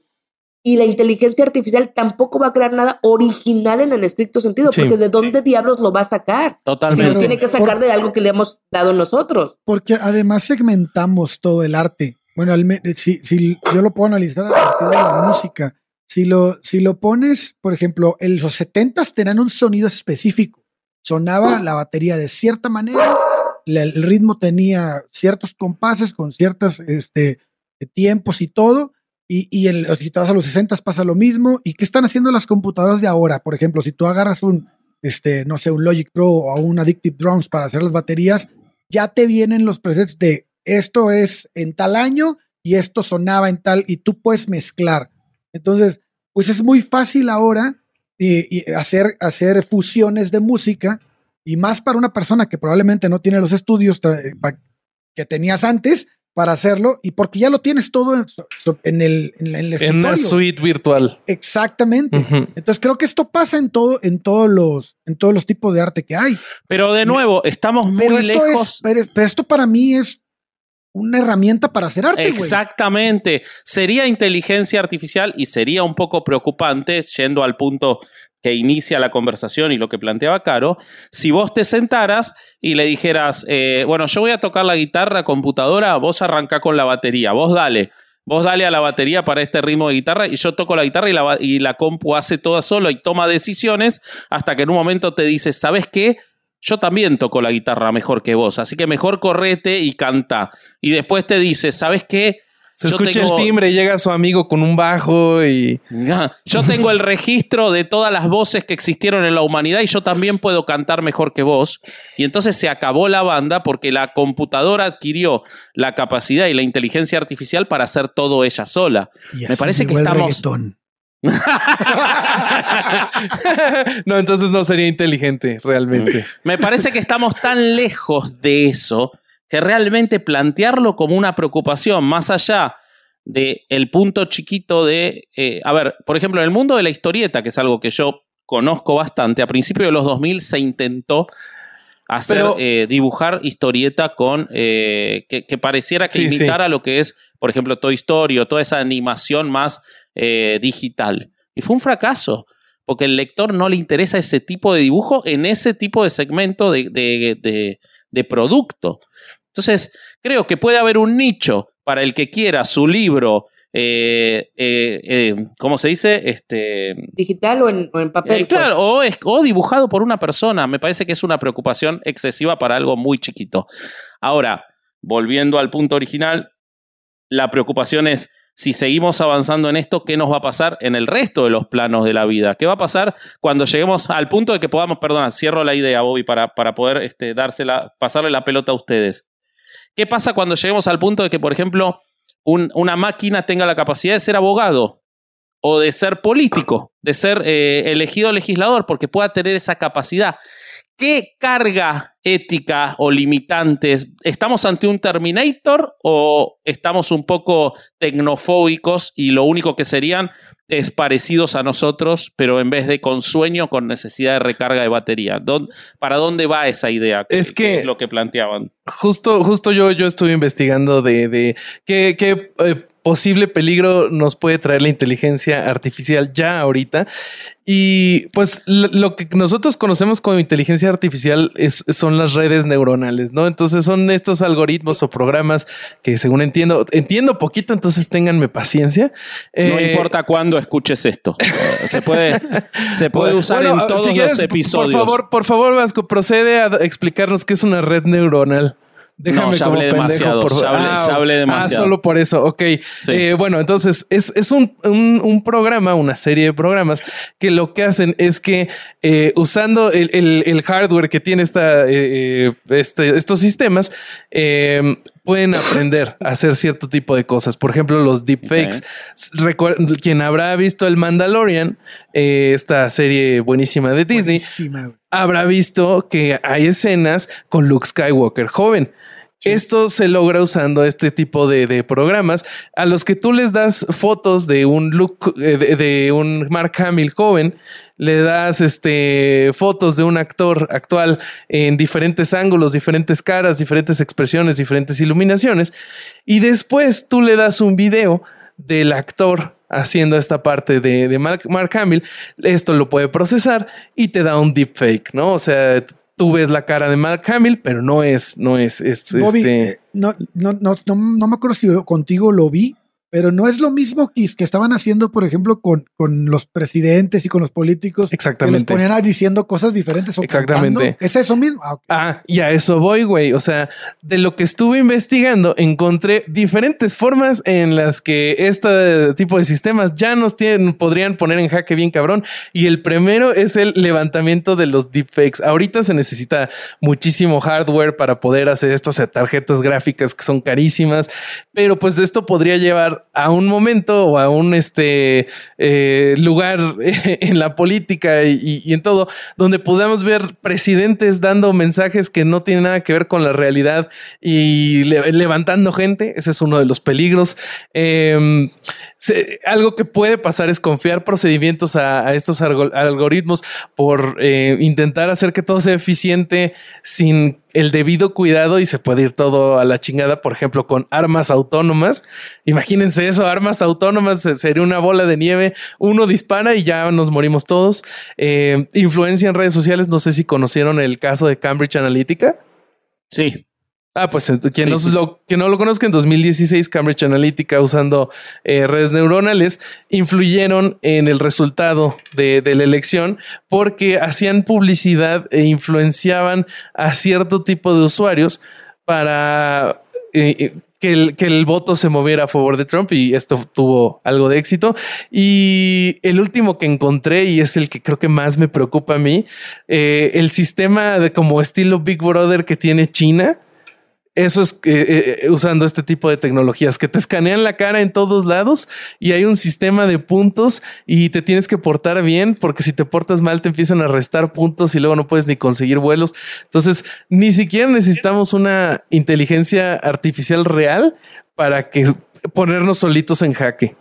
Y la inteligencia artificial tampoco va a crear nada original en el estricto sentido, porque ¿de dónde diablos lo va a sacar? Totalmente. tiene que sacar de algo que le hemos dado nosotros. Porque además segmentamos todo el arte. Bueno, si, si yo lo puedo analizar a partir de la música, si lo, si lo pones, por ejemplo, en los 70 tenían un sonido específico. Sonaba la batería de cierta manera, el ritmo tenía ciertos compases con ciertos este, tiempos y todo. Y, y en, si te vas a los 60 pasa lo mismo. ¿Y qué están haciendo las computadoras de ahora? Por ejemplo, si tú agarras un, este, no sé, un Logic Pro o un Addictive Drums para hacer las baterías, ya te vienen los presets de esto es en tal año y esto sonaba en tal, y tú puedes mezclar. Entonces, pues es muy fácil ahora y, hacer, hacer fusiones de música y más para una persona que probablemente no tiene los estudios que tenías antes para hacerlo y porque ya lo tienes todo en, el, en, el en una suite virtual. Exactamente. Entonces creo que esto pasa en todo, en todos los, en todos los tipos de arte que hay. Pero de nuevo, estamos muy lejos. pero, esto para mí es una herramienta para hacer arte. Exactamente. Sería inteligencia artificial y sería un poco preocupante, yendo al punto que inicia la conversación y lo que planteaba Caro, si vos te sentaras y le dijeras, eh, bueno, yo voy a tocar la guitarra computadora, vos arranca con la batería, vos dale. Vos dale a la batería para este ritmo de guitarra y yo toco la guitarra y la, y la compu hace toda solo y toma decisiones hasta que en un momento te dice, ¿sabes qué? Yo también toco la guitarra mejor que vos, así que mejor correte y canta. Y después te dice, ¿sabes qué? Se escucha el timbre, llega su amigo con un bajo y. Yo tengo el registro de todas las voces que existieron en la humanidad y yo también puedo cantar mejor que vos. Y entonces se acabó la banda porque la computadora adquirió la capacidad y la inteligencia artificial para hacer todo ella sola. Me parece que estamos. no, entonces no sería inteligente realmente. Me parece que estamos tan lejos de eso que realmente plantearlo como una preocupación, más allá del el punto chiquito de, eh, a ver, por ejemplo, en el mundo de la historieta, que es algo que yo conozco bastante, a principios de los 2000 se intentó hacer, eh, dibujar historieta con, eh, que, pareciera que imitara lo que es, por ejemplo, Toy Story o toda esa animación más digital. Y fue un fracaso, porque el lector no le interesa ese tipo de dibujo en ese tipo de segmento de, de, de producto. Entonces, creo que puede haber un nicho para el que quiera su libro, eh, eh, eh ¿cómo se dice? Este, Digital o en, papel. Eh, claro, o, es, o dibujado por una persona. Me parece que es una preocupación excesiva para algo muy chiquito. Ahora, volviendo al punto original, la preocupación es si seguimos avanzando en esto, ¿qué nos va a pasar en el resto de los planos de la vida? ¿Qué va a pasar cuando lleguemos al punto de que podamos, perdona, cierro la idea, Bobby, para, para poder este, dársela, pasarle la pelota a ustedes? ¿Qué pasa cuando lleguemos al punto de que, por ejemplo, una máquina tenga la capacidad de ser abogado o de ser político, de ser eh, elegido legislador, porque pueda tener esa capacidad? ¿Qué carga ética o limitantes? ¿Estamos ante un Terminator o estamos un poco tecnofóbicos y lo único que serían es parecidos a nosotros, pero en vez de con sueño, con necesidad de recarga de batería? ¿Para dónde va esa idea? Es que es lo que planteaban. Justo, justo yo, yo estuve investigando de, de qué, qué eh, posible peligro nos puede traer la inteligencia artificial ya ahorita. Y pues lo que nosotros conocemos como inteligencia artificial es, son las redes neuronales, ¿no? Entonces son estos algoritmos o programas que según entiendo, entiendo poquito, entonces ténganme paciencia. No eh, importa cuándo escuches esto. Se puede, se puede usar en todos los episodios. Por favor, por favor, Vasco, procede a explicarnos qué es una red neuronal. Déjame no, ya hablé demasiado. Por... Ya, hablé, ah, demasiado. Ah, solo por eso. Ok. Eh, bueno, entonces es, es un, un, programa, una serie de programas que lo que hacen es que eh, usando el, el, el, hardware que tiene esta, eh, este, estos sistemas, pueden aprender a hacer cierto tipo de cosas. Por ejemplo, los deepfakes. Okay. Quien habrá visto el Mandalorian, esta serie buenísima de Disney, habrá visto que hay escenas con Luke Skywalker joven. Esto se logra usando este tipo de, programas a los que tú les das fotos de un look eh, de, un Mark Hamill joven, le das este fotos de un actor actual en diferentes ángulos, diferentes caras, diferentes expresiones, diferentes iluminaciones, y después tú le das un video del actor haciendo esta parte de, de Mark Hamill. Esto lo puede procesar y te da un deepfake, ¿no? O sea, tú ves la cara de Mark Hamill, pero no es, no es, este... Eh, no, no, no, no, me acuerdo si contigo lo vi, pero no es lo mismo que, que estaban haciendo, por ejemplo, con, con los presidentes y con los políticos. Exactamente. Que les ponían diciendo cosas diferentes. O Exactamente. ¿Es eso mismo? Ah, ah, y a eso voy, güey. O sea, de lo que estuve investigando, encontré diferentes formas en las que este tipo de sistemas ya nos tienen, podrían poner en jaque bien cabrón. Y el primero es el levantamiento de los deepfakes. Ahorita se necesita muchísimo hardware para poder hacer esto, o sea, tarjetas gráficas que son carísimas, pero pues esto podría llevar a un momento o a un este, eh, lugar en la política y, en todo, donde podamos ver presidentes dando mensajes que no tienen nada que ver con la realidad y levantando gente. Ese es uno de los peligros. Algo que puede pasar es confiar procedimientos a, estos algoritmos por eh, intentar hacer que todo sea eficiente sin el debido cuidado y se puede ir todo a la chingada, por ejemplo, con armas autónomas. Imagínense eso, armas autónomas, sería una bola de nieve, uno dispara y ya nos morimos todos. Eh, influencia en redes sociales, no sé si conocieron el caso de Cambridge Analytica. Sí. Ah, pues quien, no, Lo, no lo conozca, en 2016 Cambridge Analytica usando eh, redes neuronales influyeron en el resultado de, la elección porque hacían publicidad e influenciaban a cierto tipo de usuarios para eh, eh, que el, que el voto se moviera a favor de Trump y esto tuvo algo de éxito. Y el último que encontré y es el que creo que más me preocupa a mí, eh, el sistema de como estilo Big Brother que tiene China eso es eh, eh, usando este tipo de tecnologías que te escanean la cara en todos lados y hay un sistema de puntos y te tienes que portar bien porque si te portas mal te empiezan a restar puntos y luego no puedes ni conseguir vuelos. Entonces, ni siquiera necesitamos una inteligencia artificial real para que ponernos solitos en jaque.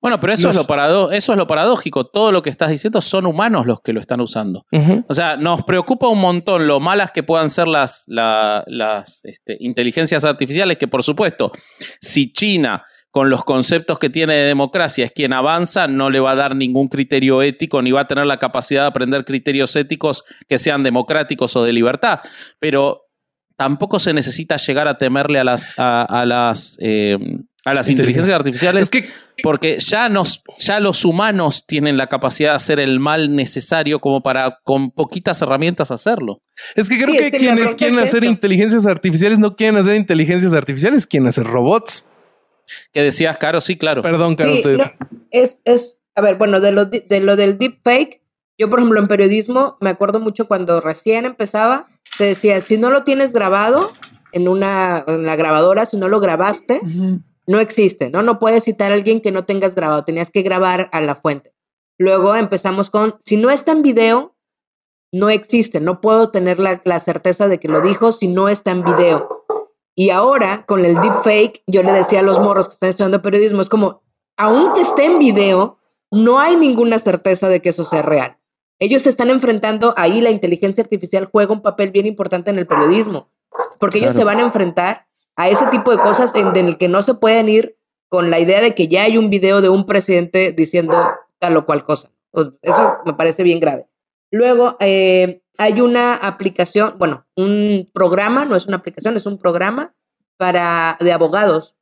Bueno, pero eso, es lo parado eso es lo paradójico. Todo lo que estás diciendo son humanos los que lo están usando. O sea, nos preocupa un montón lo malas que puedan ser las, las este, inteligencias artificiales, que por supuesto, si China con los conceptos que tiene de democracia es quien avanza, no le va a dar ningún criterio ético ni va a tener la capacidad de aprender criterios éticos que sean democráticos o de libertad. Pero tampoco se necesita llegar a temerle a las, a, las eh, a las inteligencias artificiales. que, porque ya, nos, ya los humanos tienen la capacidad de hacer el mal necesario como para con poquitas herramientas hacerlo. Es que creo que, quienes quieren hacer inteligencias artificiales no quieren hacer inteligencias artificiales, quieren hacer robots. Que decías, Caro, sí, claro. Perdón, Caro. es, es, a ver, bueno, de lo, de lo del deepfake, yo, por ejemplo, en periodismo, me acuerdo mucho cuando recién empezaba, te decía, si no lo tienes grabado en una en la grabadora, si no lo grabaste, no existe, ¿no? No puedes citar a alguien que no tengas grabado, tenías que grabar a la fuente. Luego empezamos con, si no está en video, no existe, no puedo tener la, certeza de que lo dijo si no está en video. Y ahora, con el deepfake, yo le decía a los morros que están estudiando periodismo, es como, aunque esté en video, no hay ninguna certeza de que eso sea real. Ellos se están enfrentando, ahí la inteligencia artificial juega un papel bien importante en el periodismo, porque ellos se van a enfrentar a ese tipo de cosas en, el que no se pueden ir con la idea de que ya hay un video de un presidente diciendo tal o cual cosa. Eso me parece bien grave. Luego, eh, hay una aplicación, bueno, un programa, no es una aplicación, es un programa para, de abogados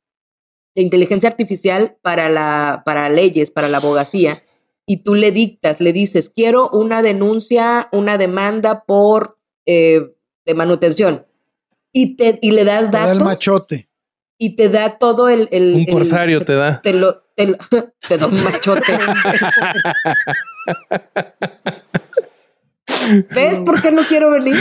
de inteligencia artificial para, la, para leyes, para la abogacía, y tú le dictas, le dices, quiero una denuncia, una demanda por eh, de manutención y, te, y le das datos. el machote. Y te da todo el. el un corsario te da. Te, lo, te, te da un machote. ¿Ves por qué no quiero venir?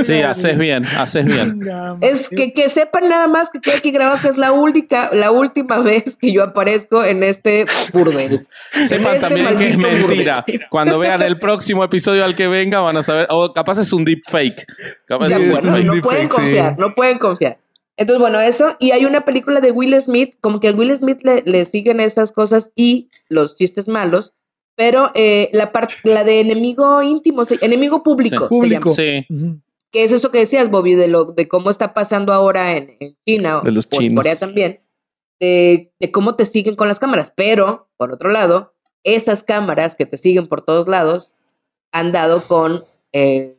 Sí, haces bien, haces bien. Es que, que sepan nada más que estoy aquí grabado que es la única, la última vez que yo aparezco en este burdel. Sepan este también que es mentira. Cuando vean el próximo episodio al que venga van a saber, o capaz es un deep fake. Capaz no pueden confiar, no pueden confiar. Entonces, bueno, eso. Y hay una película de Will Smith, como que a Will Smith le, le siguen esas cosas y los chistes malos pero eh, la parte, la de enemigo íntimo, enemigo público. público. Sí. Que es eso que decías, Bobby, de lo, de cómo está pasando ahora en, China de los o en Corea también, de, cómo te siguen con las cámaras. Pero, por otro lado, esas cámaras que te siguen por todos lados han dado con, eh,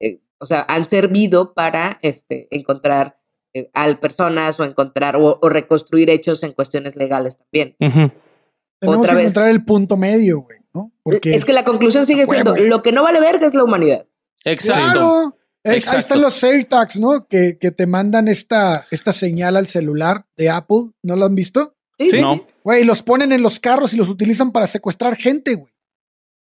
eh, o sea, han servido para este, encontrar al personas o encontrar o, reconstruir hechos en cuestiones legales también. Tenemos que encontrar el punto medio, güey, ¿no? Porque es que la conclusión sigue siendo, lo que no vale verga es la humanidad. Exacto. ahí están los AirTags, ¿no? Que, que, te mandan esta, esta señal al celular de Apple. ¿No lo han visto? Sí. No. Güey, los ponen en los carros y los utilizan para secuestrar gente, güey.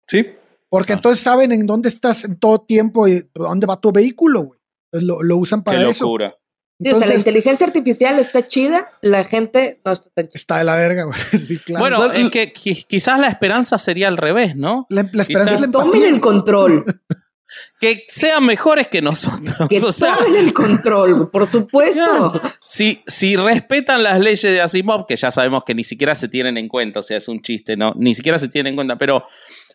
Sí. Porque ah. entonces saben en dónde estás en todo tiempo y dónde va tu vehículo, güey. Lo, lo usan para Qué eso. Locura o sea, la inteligencia artificial está chida, la gente no está tan chida. Está de la verga, güey. Sí, claro. Bueno, es que quizás la esperanza sería al revés, ¿no? La, esperanza es la Tomen el control. que sean mejores que nosotros. Que tomen el control, por supuesto. Si, si respetan las leyes de Asimov, que ya sabemos que ni siquiera se tienen en cuenta, o sea, es un chiste, ¿no? Ni siquiera se tienen en cuenta, pero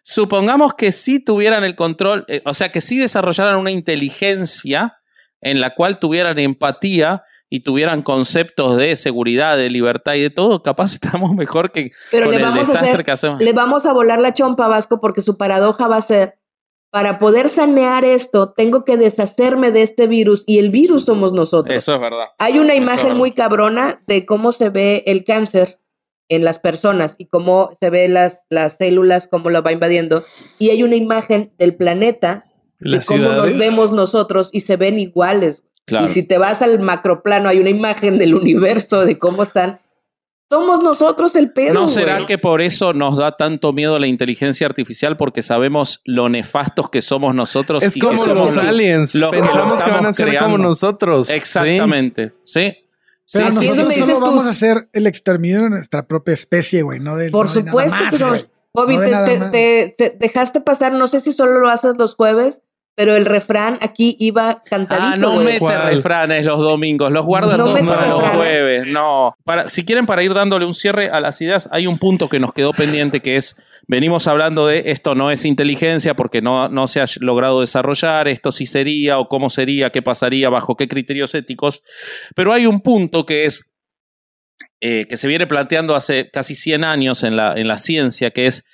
supongamos que sí tuvieran el control, eh, o sea, que sí desarrollaran una inteligencia en la cual tuvieran empatía y tuvieran conceptos de seguridad, de libertad y de todo, capaz estamos mejor que con el desastre que hacemos. Le vamos a volar la chompa Vasco porque su paradoja va a ser para poder sanear esto, tengo que deshacerme de este virus y el virus somos nosotros. Eso es verdad. Hay una imagen muy cabrona de cómo se ve el cáncer en las personas y cómo se ve las, las células, cómo lo va invadiendo. Y hay una imagen del planeta y cómo nos vemos nosotros y se ven iguales. Y si te vas al macroplano, hay una imagen del universo de cómo están. Somos nosotros el pedo. ¿No será que por eso nos da tanto miedo la inteligencia artificial? Porque sabemos lo nefastos que somos nosotros. Es y como que los aliens. Pensamos que, van a ser como nosotros. Exactamente. Sí. Pero nosotros solo vamos a hacer el exterminio de nuestra propia especie, güey, no de Por supuesto, pero Bobby, te, dejaste pasar, no sé si solo lo haces los jueves, pero el refrán aquí iba cantadito. Ah, no mete refranes los domingos, los guardan todos para los jueves. No. Para, si quieren, para ir dándole un cierre a las ideas, hay un punto que nos quedó pendiente que es. Venimos hablando de esto no es inteligencia porque no, no se ha logrado desarrollar, esto sí sería o cómo sería, qué pasaría, bajo qué criterios éticos. Pero hay un punto que es eh, que se viene planteando hace casi 100 años en la, en la ciencia, que es,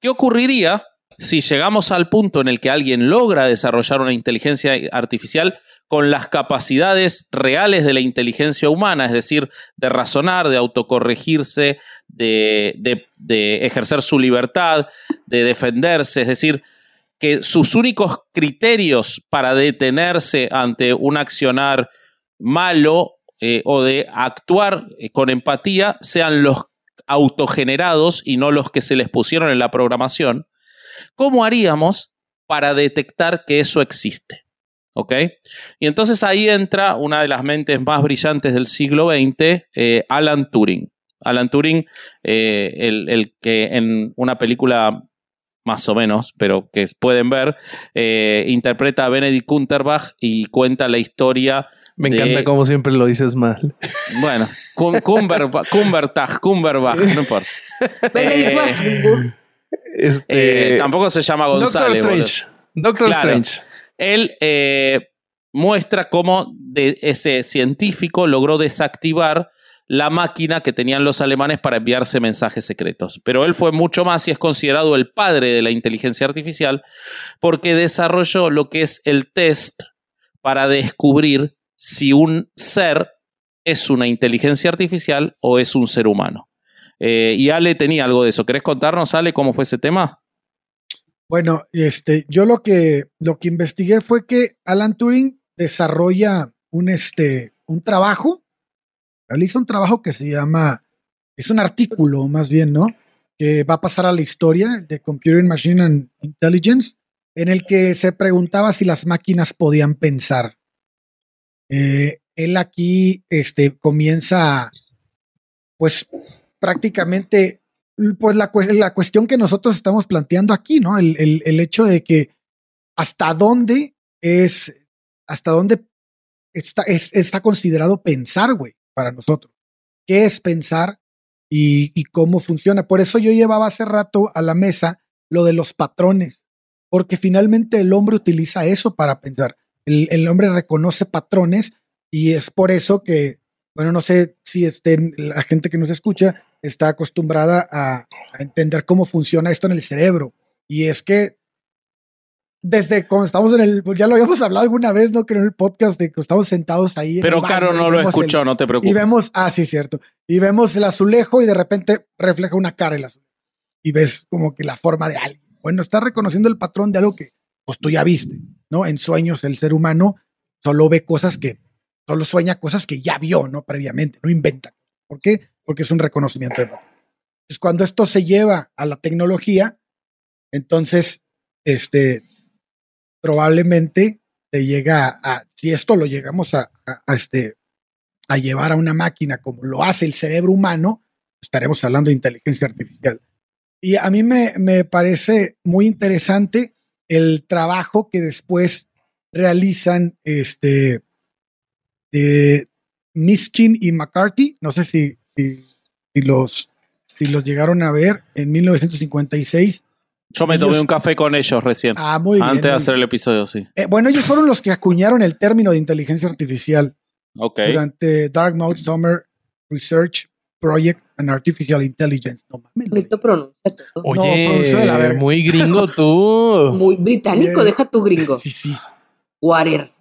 ¿qué ocurriría si llegamos al punto en el que alguien logra desarrollar una inteligencia artificial con las capacidades reales de la inteligencia humana, es decir, de razonar, de autocorregirse, de, de, ejercer su libertad, de defenderse, es decir, que sus únicos criterios para detenerse ante un accionar malo eh, o de actuar eh, con empatía sean los autogenerados y no los que se les pusieron en la programación, ¿cómo haríamos para detectar que eso existe? ¿Ok? Y entonces ahí entra una de las mentes más brillantes del siglo XX, eh, Alan Turing. Alan Turing, el, el, que en una película más o menos, pero que pueden ver, interpreta a Benedict Cumberbatch y cuenta la historia me encanta como siempre lo dices mal. Bueno, Cumberbatch, Cumberbatch, no importa. Eh, este, eh, tampoco se llama González. Doctor Strange. Doctor Strange. Él eh, muestra cómo de ese científico logró desactivar la máquina que tenían los alemanes para enviarse mensajes secretos. Pero él fue mucho más y es considerado el padre de la inteligencia artificial porque desarrolló lo que es el test para descubrir si un ser es una inteligencia artificial o es un ser humano. Eh, y Ale tenía algo de eso. ¿Querés contarnos, Ale, cómo fue ese tema? Bueno, este, yo lo que, lo que investigué fue que Alan Turing desarrolla un, este, un trabajo, realiza un trabajo que se llama, es un artículo más bien, ¿no? Que va a pasar a la historia de Computer Machine and Intelligence, en el que se preguntaba si las máquinas podían pensar. Eh, él aquí este, comienza, pues prácticamente, pues la, la, cuestión que nosotros estamos planteando aquí, ¿no? El, el, hecho de que hasta dónde es, hasta dónde está, es, está considerado pensar, güey, para nosotros. ¿Qué es pensar y, cómo funciona? Por eso yo llevaba hace rato a la mesa lo de los patrones, porque finalmente el hombre utiliza eso para pensar el, hombre reconoce patrones y es por eso que, bueno, no sé si estén, la gente que nos escucha está acostumbrada a, entender cómo funciona esto en el cerebro. Y es que desde cuando estamos en el, ya lo habíamos hablado alguna vez, ¿no? Creo en el podcast de que estamos sentados ahí. Pero Caro no lo escuchó, no te preocupes. Y vemos, ah, sí, cierto. Y vemos el azulejo y de repente refleja una cara el azulejo. Y ves como que la forma de alguien. Bueno, está reconociendo el patrón de algo que pues tú ya viste. ¿no? En sueños el ser humano solo ve cosas que, solo sueña cosas que ya vio, ¿no? Previamente, no inventa. ¿Por qué? Porque es un reconocimiento de Entonces, cuando esto se lleva a la tecnología, entonces, este, probablemente te llega a, si esto lo llegamos a, este, a llevar a una máquina como lo hace el cerebro humano, estaremos hablando de inteligencia artificial. Y a mí me, me parece muy interesante el trabajo que después realizan este eh, Miskin y McCarthy, no sé si, si, los, si los llegaron a ver en 1956. Yo me tomé un café con ellos recién. Ah, muy Antes de hacer el episodio, sí. Eh, bueno, ellos fueron los que acuñaron el término de inteligencia artificial. Okay. Durante Dark Mode Summer Research Project and Artificial Intelligence. No mames. Oye, muy gringo tú. muy británico, deja tu gringo. Sí, sí. Water.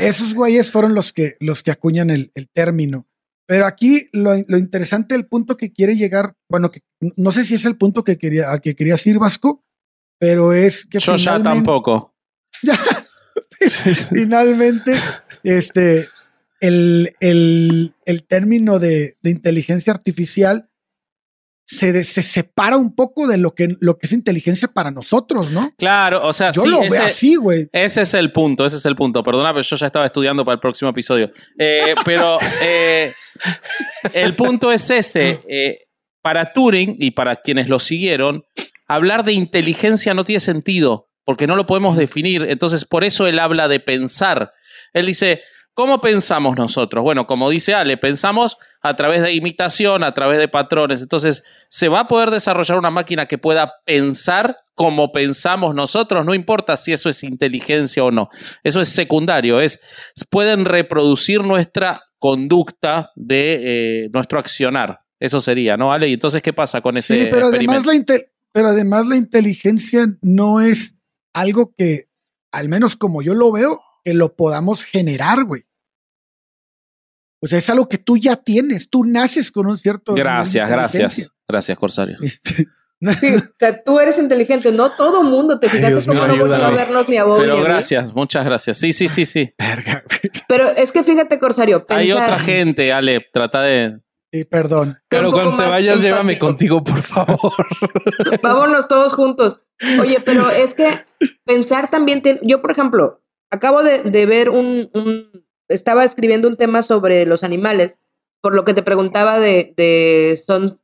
Esos güeyes fueron los que, los que acuñan el, término. Pero aquí lo, interesante del punto que quiere llegar, bueno, que no sé si es el punto que quería, al que quería ir Vasco, pero es que. Yo ya tampoco. finalmente, este, el, el, el término de, de, inteligencia artificial se, se, separa un poco de lo que, lo que es inteligencia para nosotros, ¿no? Claro, o sea, yo lo veo así, güey. Ese es el punto, ese es el punto. Perdona, pero yo ya estaba estudiando para el próximo episodio. Eh, pero eh, el punto es ese. Eh, para Turing y para quienes lo siguieron, hablar de inteligencia no tiene sentido, porque no lo podemos definir. Entonces, por eso él habla de pensar. Él dice, ¿Cómo pensamos nosotros? Bueno, como dice Ale, pensamos a través de imitación, a través de patrones. Entonces, ¿se va a poder desarrollar una máquina que pueda pensar como pensamos nosotros? No importa si eso es inteligencia o no. Eso es secundario. Es, pueden reproducir nuestra conducta de eh, nuestro accionar. Eso sería, ¿no, Ale? Y entonces, ¿qué pasa con ese sí, pero además, la pero además la inteligencia no es algo que, al menos como yo lo veo, que lo podamos generar, güey. O sea, es algo que tú ya tienes, tú naces con un cierto... Gracias, gracias, gracias, Corsario. Sí, o sea, tú eres inteligente, no todo mundo te fijaste como no volvió a vernos ni a vos. Pero gracias, muchas gracias. Sí, sí, sí, sí. Pero es que fíjate, Corsario. Hay otra gente, Ale, trata de. Sí, perdón. Pero cuando te vayas, llévame contigo, por favor. Vámonos todos juntos. Oye, pero es que pensar también. Yo, por ejemplo, acabo de, ver un, estaba escribiendo un tema sobre los animales, por lo que te preguntaba de, de son,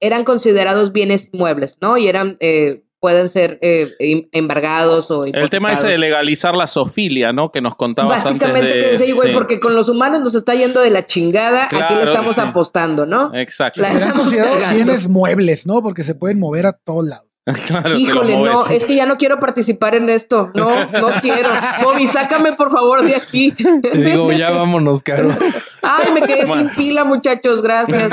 eran considerados bienes muebles, ¿no? Y eran, eh, pueden ser eh, em, embargados o... El tema ese de legalizar la sofilia, ¿no? Que nos contabas Básicamente antes de, que decía, güey, porque con los humanos nos está yendo de la chingada, aquí le estamos apostando, ¿no? Exacto. La estamos bienes muebles, ¿no? Porque se pueden mover a todos lados. Híjole, no, es que ya no quiero participar en esto. No, no quiero. Bobby, sácame por favor de aquí. Te digo, ya vámonos, Caro. Ay, me quedé sin pila, muchachos, gracias.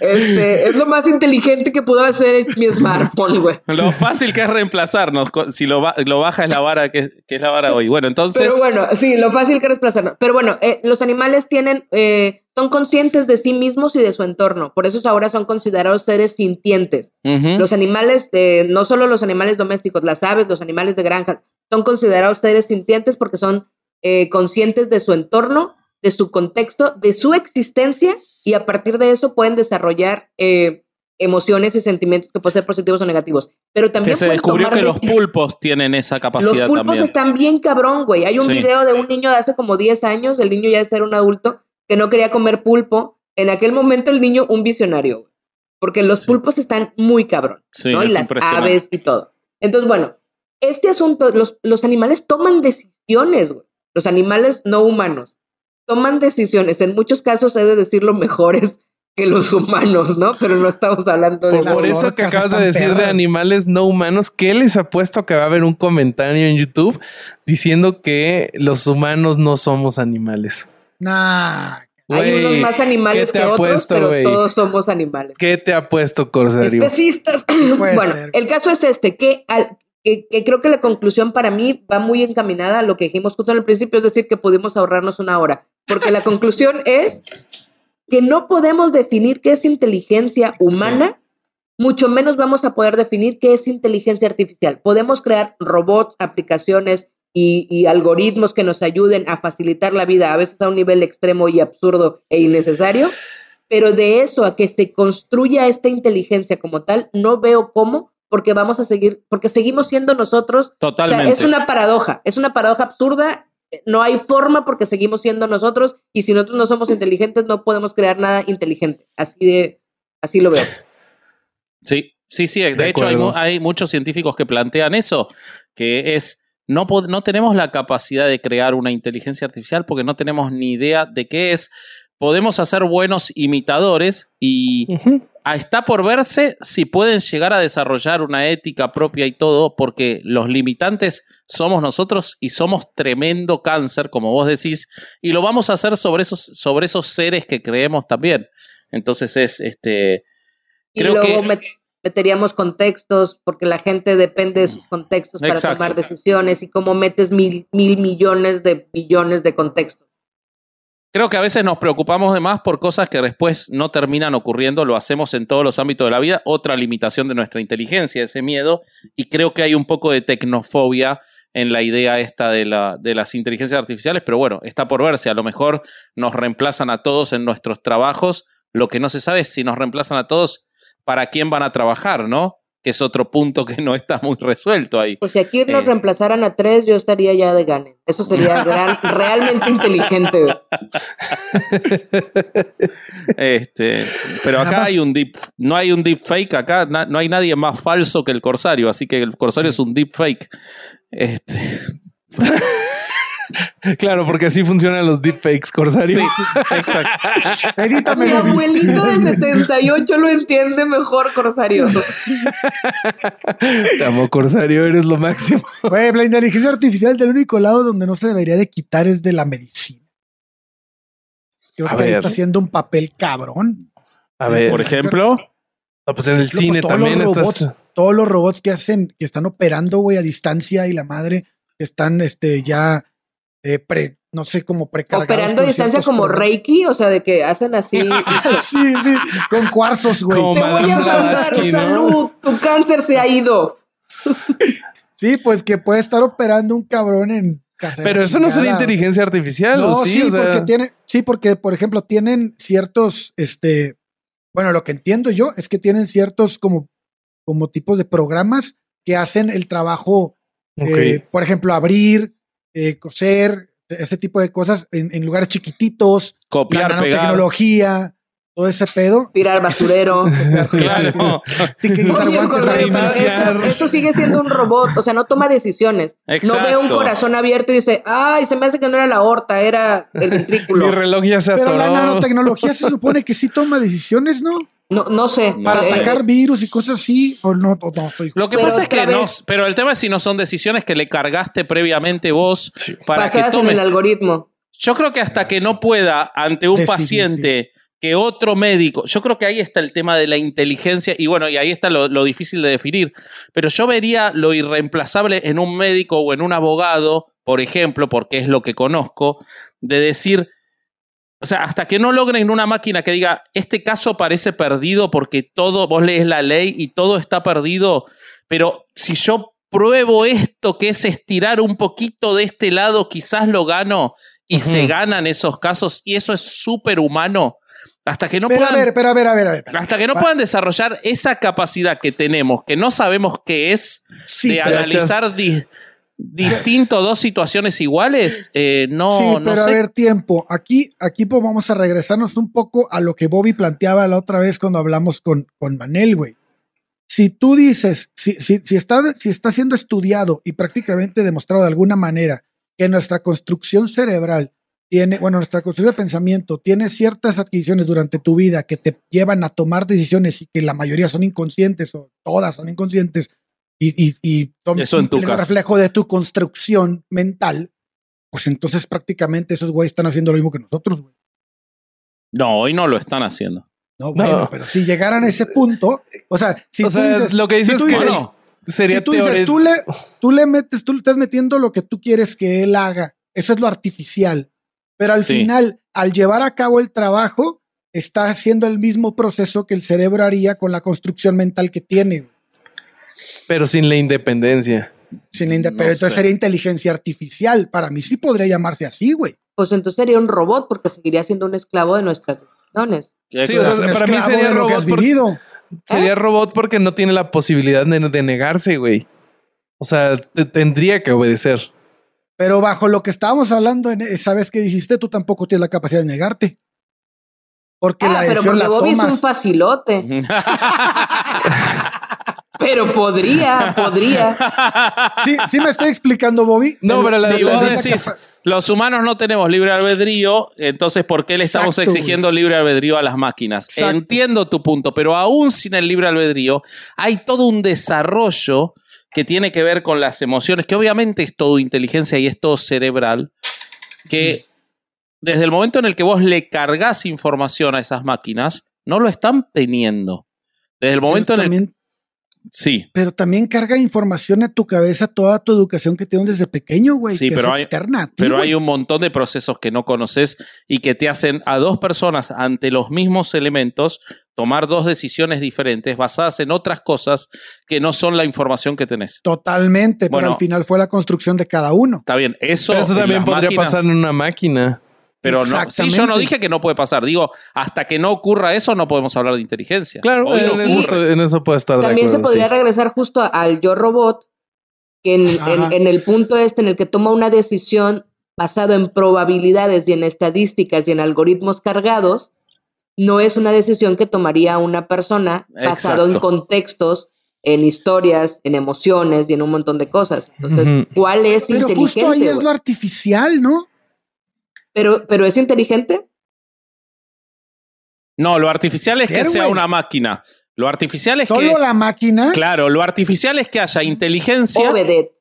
este, es lo más inteligente que pudo hacer mi smartphone, güey. Lo fácil que es reemplazarnos. Si lo, lo baja es la vara que, es la vara hoy. Bueno, entonces. Pero bueno, sí, lo fácil que es reemplazarnos. Pero bueno, eh, los animales tienen. Eh, son conscientes de sí mismos y de su entorno. Por eso ahora son considerados seres sintientes. Los animales, eh, no solo los animales domésticos, las aves, los animales de granja, son considerados seres sintientes porque son eh, conscientes de su entorno, de su contexto, de su existencia y a partir de eso pueden desarrollar eh, emociones y sentimientos que pueden ser positivos o negativos. Pero también se descubrió que los pulpos tienen esa capacidad Los pulpos están bien cabrón, güey. Hay un video de un niño de hace como 10 años, el niño ya de ser un adulto, que no quería comer pulpo. En aquel momento el niño un visionario, porque los pulpos están muy cabrón, ¿no? Y las aves y todo. Entonces, bueno, este asunto, los, los animales toman decisiones, güey. Los animales no humanos toman decisiones. En muchos casos he de decirlo mejores que los humanos, ¿no? Pero no estamos hablando de Por, por eso que acabas de decir de animales no humanos, ¿qué les ha puesto que va a haber un comentario en YouTube diciendo que los humanos no somos animales? Nah. Hay unos más animales que otros, pero todos somos animales. ¿Qué te ha puesto, Corsario? Especistas. bueno, el caso es este, que, que, creo que la conclusión para mí va muy encaminada a lo que dijimos justo en el principio, es decir, que pudimos ahorrarnos una hora. Porque la conclusión es que no podemos definir qué es inteligencia humana, mucho menos vamos a poder definir qué es inteligencia artificial. Podemos crear robots, aplicaciones, y, algoritmos que nos ayuden a facilitar la vida, a veces a un nivel extremo y absurdo e innecesario, pero de eso a que se construya esta inteligencia como tal, no veo cómo, porque vamos a seguir, porque seguimos siendo nosotros. Totalmente. es una paradoja, es una paradoja absurda. No hay forma porque seguimos siendo nosotros y si nosotros no somos inteligentes no podemos crear nada inteligente. Así de, así lo veo. Sí, sí, sí. De, hecho, hay, hay muchos científicos que plantean eso, que es no, no tenemos la capacidad de crear una inteligencia artificial porque no tenemos ni idea de qué es. Podemos hacer buenos imitadores y está por verse si pueden llegar a desarrollar una ética propia y todo, porque los limitantes somos nosotros y somos tremendo cáncer, como vos decís, y lo vamos a hacer sobre esos, sobre esos seres que creemos también. Entonces es este. Creo que meteríamos contextos, porque la gente depende de sus contextos para tomar decisiones y cómo metes mil, mil millones de billones de contextos. Creo que a veces nos preocupamos de más por cosas que después no terminan ocurriendo, lo hacemos en todos los ámbitos de la vida, otra limitación de nuestra inteligencia, ese miedo, y creo que hay un poco de tecnofobia en la idea esta de, la, de las inteligencias artificiales, pero bueno, está por verse. A lo mejor nos reemplazan a todos en nuestros trabajos. Lo que no se sabe es si nos reemplazan a todos, ¿para quién van a trabajar, no? Que es otro punto que no está muy resuelto ahí. Pues si aquí nos eh. reemplazaran a tres, yo estaría ya de gane. Eso sería realmente inteligente. este, pero acá hay un deep, no hay un deep fake, acá no hay nadie más falso que el Corsario, así que el Corsario es un deep fake. Este. Claro, porque así funcionan los deepfakes, Corsario. Sí, exacto. Mi abuelito de 78 lo entiende mejor, Corsario. Te amo, Corsario, eres lo máximo. Güey, la inteligencia artificial del único lado donde no se debería de quitar es de la medicina. Creo que está haciendo un papel cabrón. A ver, por ejemplo. pues en el cine también estás todos los robots que hacen, que están operando, güey, a distancia y la madre, que están este, ya eh, pre, no sé, como precargados. Operando a distancia como Reiki, o sea, de que hacen así. sí, sí, con cuarzos, güey. Te voy a mandar salud, tu cáncer se ha ido. sí, pues que puede estar operando un cabrón en pero eso no sería inteligencia artificial, no, sí? Sí, porque tiene, sí, porque, por ejemplo, tienen ciertos, este, bueno, lo que entiendo yo es que tienen ciertos como como tipos de programas que hacen el trabajo, eh, por ejemplo, abrir, eh, coser, este tipo de cosas en, lugares chiquititos, copiar, la nanotecnología, todo ese pedo. Tirar basurero. claro. eso, sigue siendo un robot, o sea, no toma decisiones. No ve un corazón abierto y dice, ay, se me hace que no era la aorta, era el ventrículo. Mi reloj ya se atoró. Pero la nanotecnología se supone que sí toma decisiones, ¿no? No, no sé. Para sacar virus y cosas así, o no, Lo que pasa es que no, pero el tema es si no son decisiones que le cargaste previamente vos para que tome. en el algoritmo. Yo creo que hasta que no pueda ante un paciente que otro médico, yo creo que ahí está el tema de la inteligencia y bueno, y ahí está lo, difícil de definir, pero yo vería lo irreemplazable en un médico o en un abogado, por ejemplo, porque es lo que conozco, de decir, o sea, hasta que no logren una máquina que diga, este caso parece perdido porque todo, vos lees la ley y todo está perdido, pero si yo pruebo esto, que es estirar un poquito de este lado, quizás lo gano y se ganan esos casos y eso es súper humano hasta que no puedan. A ver, pero a ver, a ver, a ver. Hasta que no puedan desarrollar esa capacidad que tenemos, que no sabemos qué es, de analizar distinto dos situaciones iguales, eh, no. Sí, pero a ver, tiempo. Aquí, aquí pues vamos a regresarnos un poco a lo que Bobby planteaba la otra vez cuando hablamos con, con Manel, güey. Si tú dices, si, si, si, está, si está siendo estudiado y prácticamente demostrado de alguna manera que nuestra construcción cerebral tiene, bueno, nuestra construcción de pensamiento tiene ciertas adquisiciones durante tu vida que te llevan a tomar decisiones y que la mayoría son inconscientes o todas son inconscientes y, y, y Eso en tu un reflejo de tu construcción mental, pues entonces prácticamente esos güeyes están haciendo lo mismo que nosotros, güey. No, hoy no lo están haciendo. No, bueno, pero si llegaran a ese punto, o sea, si tú dices, lo que dices que no, sería si tú dices, tú le, tú le metes, tú le estás metiendo lo que tú quieres que él haga, eso es lo artificial. Pero al final, al llevar a cabo el trabajo, está haciendo el mismo proceso que el cerebro haría con la construcción mental que tiene. Pero sin la independencia. Sin la independencia. entonces sería inteligencia artificial. Para mí sí podría llamarse así, güey. Pues entonces sería un robot porque seguiría siendo un esclavo de nuestras decisiones. Sí, para mí sería robot. Sería ¿Eh? robot porque no tiene la posibilidad de, negarse, güey. O sea, tendría que obedecer. Pero bajo lo que estábamos hablando en esa vez que dijiste, tú tampoco tienes la capacidad de negarte. Porque ah, la pero porque la Bobby es un facilote. pero podría, podría. Sí, sí me estoy explicando, Bobby. No, pero la, los humanos no tenemos libre albedrío, entonces ¿por qué le estamos exigiendo libre albedrío a las máquinas? Entiendo tu punto, pero aún sin el libre albedrío hay todo un desarrollo que tiene que ver con las emociones, que obviamente es todo inteligencia y es todo cerebral, que desde el momento en el que vos le cargas información a esas máquinas, no lo están teniendo. Desde el momento en el Sí. Pero también carga información a tu cabeza toda tu educación que tienes desde pequeño, güey. Sí, que pero es hay- externa. ti, Pero güey. hay un montón de procesos que no conoces y que te hacen a dos personas ante los mismos elementos tomar dos decisiones diferentes basadas en otras cosas que no son la información que tenés. Totalmente, Bueno. pero al final fue la construcción de cada uno. Está bien, eso, Pero eso también podría máquinas- pasar en una máquina. Pero no, sí, yo no dije que no puede pasar. Digo, hasta que no ocurra eso, no podemos hablar de inteligencia. Claro, Hoy no en, eso ocurre. estoy- en eso puedo estar También de se acuerdo. podría sí. regresar justo al yo robot, que en, Ajá. en- en el punto este en el que toma una decisión basado en probabilidades y en estadísticas y en algoritmos cargados, no es una decisión que tomaría una persona basado en contextos, en historias, en emociones y en un montón de cosas. Entonces. ¿cuál es Pero inteligente? justo ahí es lo artificial, ¿no? Pero, pero es inteligente. No, lo artificial es que sea una máquina. Lo artificial es Solo que. la máquina. Claro, lo artificial es que haya inteligencia. O vedette.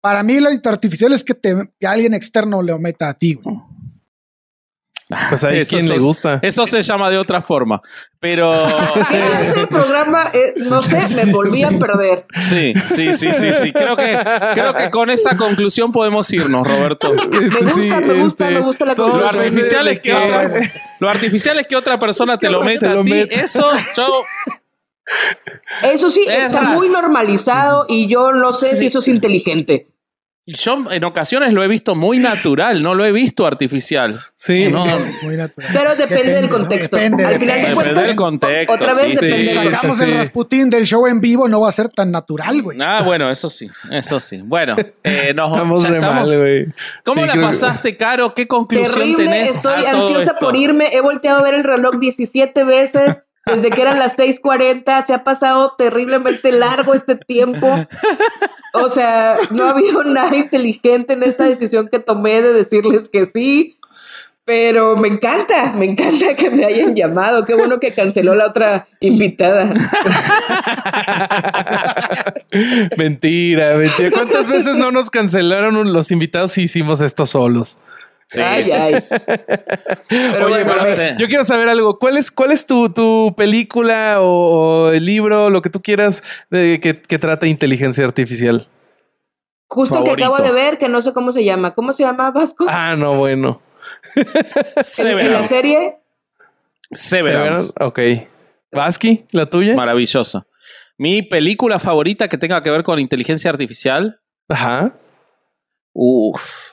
Para mí, lo artificial es que, te, que alguien externo lo meta a ti, güey. Pues ahí Eso quien le gusta. Eso se llama de otra forma. Pero. ¿Qué clase de programa? Eh, no sé, me volví a perder. Sí, sí, sí, sí, sí. Creo que, creo que con esa conclusión podemos irnos, Roberto. Me gusta, me gusta, me gusta la Lo conclusión. artificial es que otra, lo artificial es que otra persona te lo meta Te lo a ti. meta. Eso yo Eso sí, Es está raro. muy normalizado y yo no sé Sí. si eso es inteligente. Yo en ocasiones lo he visto muy natural, no lo he visto artificial. Sí. No, Muy natural. Pero depende, del ¿no? contexto. Depende, Al final depende. de Depende cuentas, del contexto, otra vez sí, depende sí. Sacamos sí. el Rasputín del show en vivo, no va a ser tan natural, güey. Ah, bueno, eso sí, eso sí. Bueno, eh, nos, Estamos ya re estamos. mal, güey. ¿Cómo Sí, la pasaste, Caro? ¿Qué conclusión Terrible, tenés? estoy a todo ansiosa esto? por irme. He volteado a ver el reloj 17 veces desde que eran las 6:40. Se ha pasado terriblemente largo este tiempo. O sea, no ha habido nada inteligente en esta decisión que tomé de decirles que sí. Pero me encanta, me encanta que me hayan llamado. Qué bueno que canceló la otra invitada. mentira, mentira. ¿Cuántas veces no nos cancelaron los invitados y hicimos esto solos? Sí, Ay, sí, ay. sí. Pero Oye, bueno, pero yo quiero saber algo. ¿Cuál es, cuál es tu, tu película o, o el libro, lo que tú quieras, de, que, que trata inteligencia artificial? justo que favorito. acabo de ver, que no sé cómo se llama. ¿Cómo se llama Vasco? Ah, no, bueno. en, en la Severance. serie. Severance. Ok. Vasky, la tuya. Maravilloso. Mi película favorita que tenga que ver con inteligencia artificial. Ajá. Uf.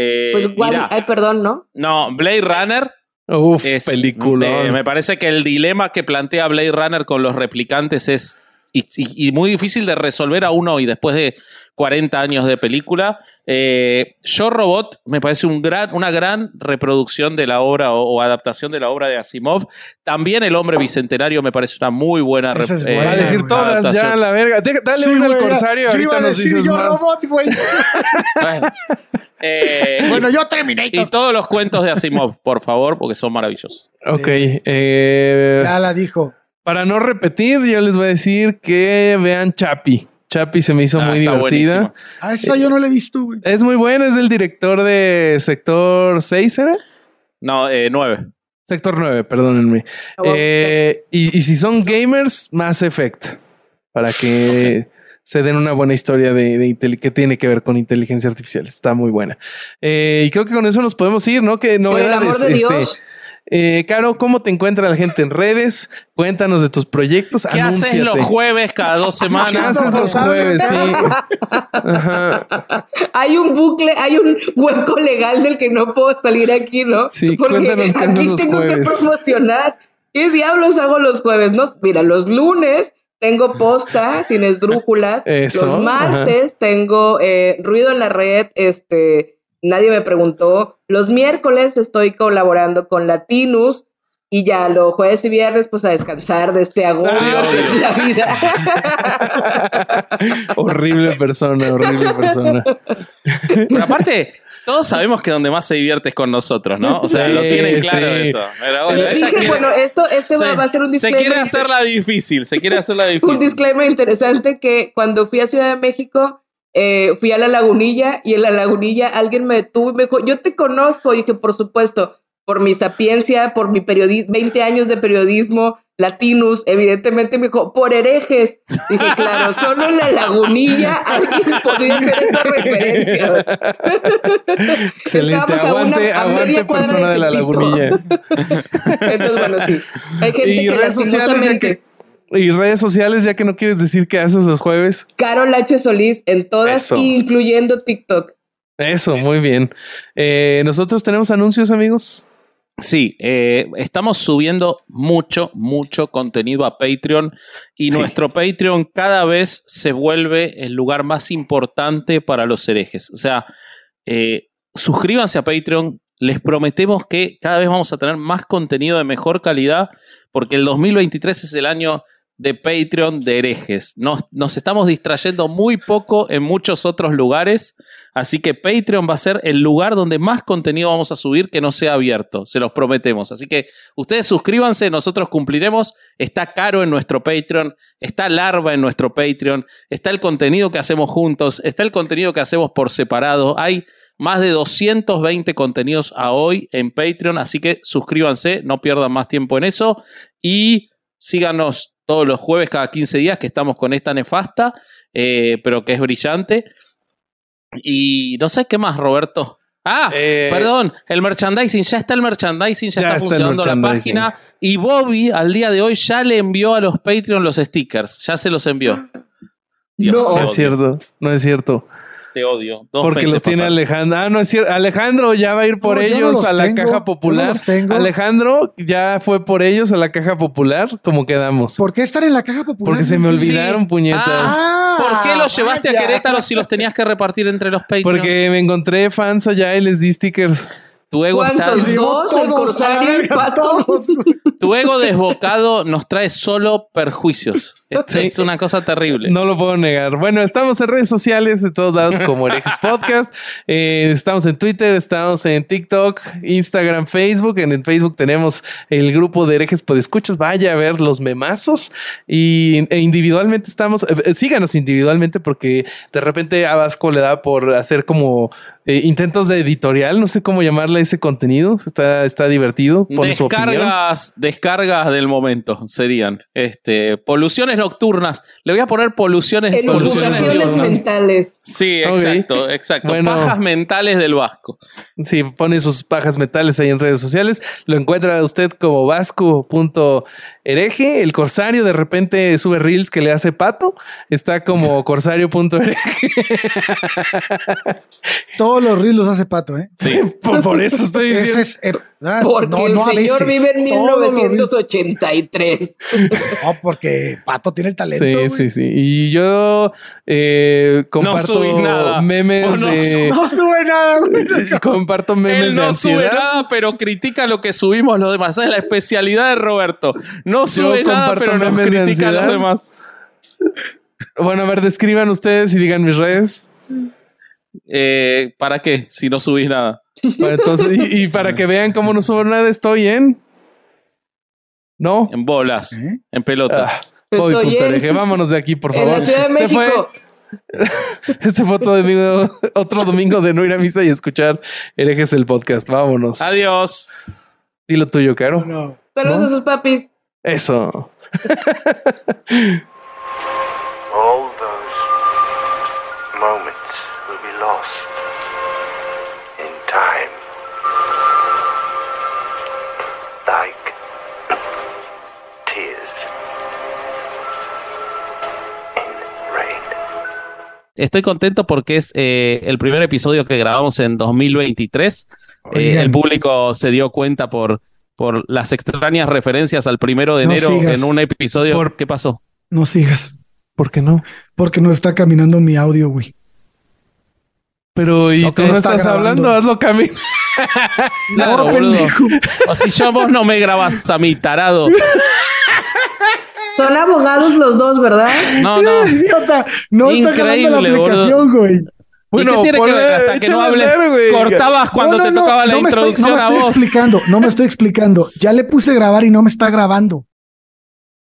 Eh, Pues igual, mira, ay, perdón, ¿no? no, Blade Runner Uf, es. película. eh, me parece que el dilema que plantea Blade Runner con los replicantes es. Y, y- y muy difícil de resolver aún hoy, después de 40 años de película. Eh, Yo Robot me parece un gran, una gran reproducción de la obra o, o adaptación de la obra de Asimov. También El Hombre Bicentenario me parece una muy buena Esa es rep- buena, Va a decir todas ya, la verga. Dale Sí, una al corsario. Yo Ahorita iba a nos decir dices yo más. robot, güey. Bueno. Eh, bueno, yo y Terminator. todos los cuentos de Asimov, por favor, porque son maravillosos. Ok. eh, Ya la dijo. Para no repetir, yo les voy a decir que vean Chapi. Chapi se me hizo Ah, muy divertida. Ah, esa yo no la he visto, güey. Es muy buena, es del director de Sector 6, ¿era? No, eh, nueve. Sector 9, perdónenme. Ah, bueno. Eh, y, y si son gamers, Mass Effect. Para que se den una buena historia de, de intel- que tiene que ver con inteligencia artificial. Está muy buena. Eh, y creo que con eso nos podemos ir, ¿no? Que Por el novedades. amor de este, Dios. Eh, Caro, ¿cómo te encuentra la gente en redes? Cuéntanos de tus proyectos. ¿Qué haces Anúnciate. los jueves cada dos ¿Qué semanas? haces los jueves? Sí. Ajá. Hay un bucle, hay un hueco legal del que no puedo salir aquí, ¿no? Sí, Porque cuéntanos qué haces aquí los tengo jueves. que promocionar. ¿Qué diablos hago los jueves? No, mira, los lunes tengo posta sin esdrújulas. Eso, Los martes tengo eh, ruido en la red, este, nadie me preguntó. Los miércoles estoy colaborando con Latinus. Y ya, los jueves y viernes, pues a descansar de este agobio Ah, que es la vida. horrible persona, horrible persona. Pero aparte, todos sabemos que donde más se divierte es con nosotros, ¿no? O sea, Sí, lo tienen claro sí. eso. Pero bueno, ella Dije, quiere- bueno, esto este se, va, va a ser un se disclaimer. quiere hacerla difícil, se quiere hacerla un difícil. disclaimer interesante que cuando fui a Ciudad de México, eh, fui a la lagunilla y en la lagunilla alguien me detuvo y me dijo, yo te conozco. Y dije, por supuesto, por mi sapiencia, por mi periodismo, 20 años de periodismo, Latinus, evidentemente me dijo, por herejes. Dije, claro, solo en la lagunilla alguien podría hacer esa referencia. Excelente, aguante, aguante persona de, la lagunilla. Entonces, bueno, sí. Hay gente y que redes sociales ya que, y redes sociales ya que no quieres decir qué haces los jueves. Carol H. Solís en todas, incluyendo TikTok. Eso, muy bien. Eh, Nosotros tenemos anuncios, amigos. Sí, eh, estamos subiendo mucho, mucho contenido a Patreon y nuestro Patreon cada vez se vuelve el lugar más importante para los herejes. O sea, eh, suscríbanse a Patreon. Les prometemos que cada vez vamos a tener más contenido de mejor calidad porque el 2023 es el año de Patreon de herejes. Nos, nos, estamos distrayendo muy poco en muchos otros lugares, así que Patreon va a ser el lugar donde más contenido vamos a subir que no sea abierto, se los prometemos. Así que ustedes suscríbanse, nosotros cumpliremos. Está caro en nuestro Patreon, está larva en nuestro Patreon, está el contenido que hacemos juntos, está el contenido que hacemos por separado. Hay más de 220 contenidos a hoy en Patreon, así que suscríbanse, no pierdan más tiempo en eso y síganos todos los jueves cada 15 días que estamos con esta nefasta, eh, pero que es brillante. Y no sé qué más, Roberto. Ah, eh, perdón, el merchandising, ya está el merchandising, ya, está, funcionando la página. Y Bobby al día de hoy ya le envió a los Patreon los stickers, ya se los envió. no es cierto, no es cierto odio. Porque los tiene Alejandro. Ah, no es cierto. Alejandro ya va a ir por ellos a la caja popular. Alejandro ya fue por ellos a la caja popular. ¿Cómo quedamos? ¿Por qué estar en la caja popular? Porque se me olvidaron, puñetas. Ah, ¿Por qué los llevaste a Querétaro si los tenías que repartir entre los Patreons? Porque me encontré fans allá y les di stickers. Tu ego está. Dos, el corsario y pato. Tu ego desbocado nos trae solo perjuicios. Esto es una cosa terrible. No lo puedo negar. Bueno, estamos en redes sociales de todos lados como Herejes Podcast. Eh, estamos en Twitter, estamos en TikTok, Instagram, Facebook. En el Facebook tenemos el grupo de Herejes Podescuchas. Vaya a ver los memazos. Y e individualmente estamos. Eh, síganos individualmente porque de repente a Vasco le da por hacer como eh, intentos de editorial. No sé cómo llamarle ese contenido. Está, está divertido. Descargas, descargas del momento serían este poluciones nocturnas. Le voy a poner poluciones, poluciones, mentales. Sí, exacto, exacto. pajas mentales del Vasco. Sí, pone sus pajas mentales ahí en redes sociales. Lo encuentra usted como vasco.hereje. El corsario de repente sube reels que le hace pato. Está como corsario.hereje. Todos los reels los hace pato, ¿eh? Sí, por, eso estoy diciendo. Eh, ah, porque el señor vive en 1983. No, porque Pato tiene el talento. Sí, sí, sí. Y yo eh, comparto memes no, de. No sube nada, comparto memes Él no sube nada, pero critica lo que subimos los demás. Es la especialidad de Roberto. No sube nada, pero nos critica a los demás. Bueno, a ver, describan ustedes y digan mis redes. Eh, ¿Para qué? Si no subís nada. entonces, y, para que vean cómo no subo nada, estoy en. ¿No? En bolas, ¿Eh? en pelotas. Ah. Vámonos de aquí, por favor. En la Ciudad de este México. este fue otro domingo, otro domingo de no ir a misa y escuchar herejes el podcast. Vámonos. Adiós. Dilo tuyo, Caro. Saludos a sus papis. Eso. Estoy contento porque es eh, el primer episodio que grabamos en 2023. Eh, el público se dio cuenta por, por las extrañas referencias al primero de enero en un episodio. Por... ¿Qué pasó? No sigas. ¿Por qué no? Porque no está caminando mi audio, güey. Pero, ¿y tú no estás hablando? Hazlo camino. no, O si yo vos no me grabas a mi tarado. Son abogados los dos, ¿verdad? No, no. Idiota. No está grabando la aplicación, güey. Bueno, ¿Y qué tiene que ver hasta que no hable? Cortabas cuando te tocaba la introducción estoy, no me estoy explicando, no me estoy explicando. Ya le puse grabar y no me está grabando.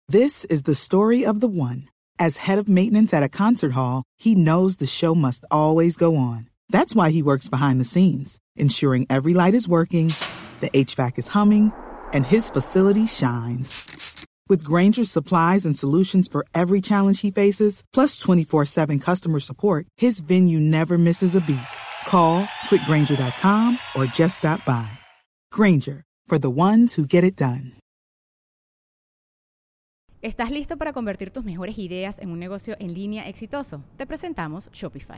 This is the story of the one. As head of maintenance at a concert hall, he knows the show must always go on. That's why he works behind the scenes, ensuring every light is working, the HVAC is humming, and his facility shines. With Granger's supplies and solutions for every challenge he faces, plus 24 7 customer support, his venue never misses a beat. Call quickgranger.com or just stop by. Granger, for the ones who get it done. ¿Estás listo para convertir tus mejores ideas en un negocio en línea exitoso? Te presentamos Shopify.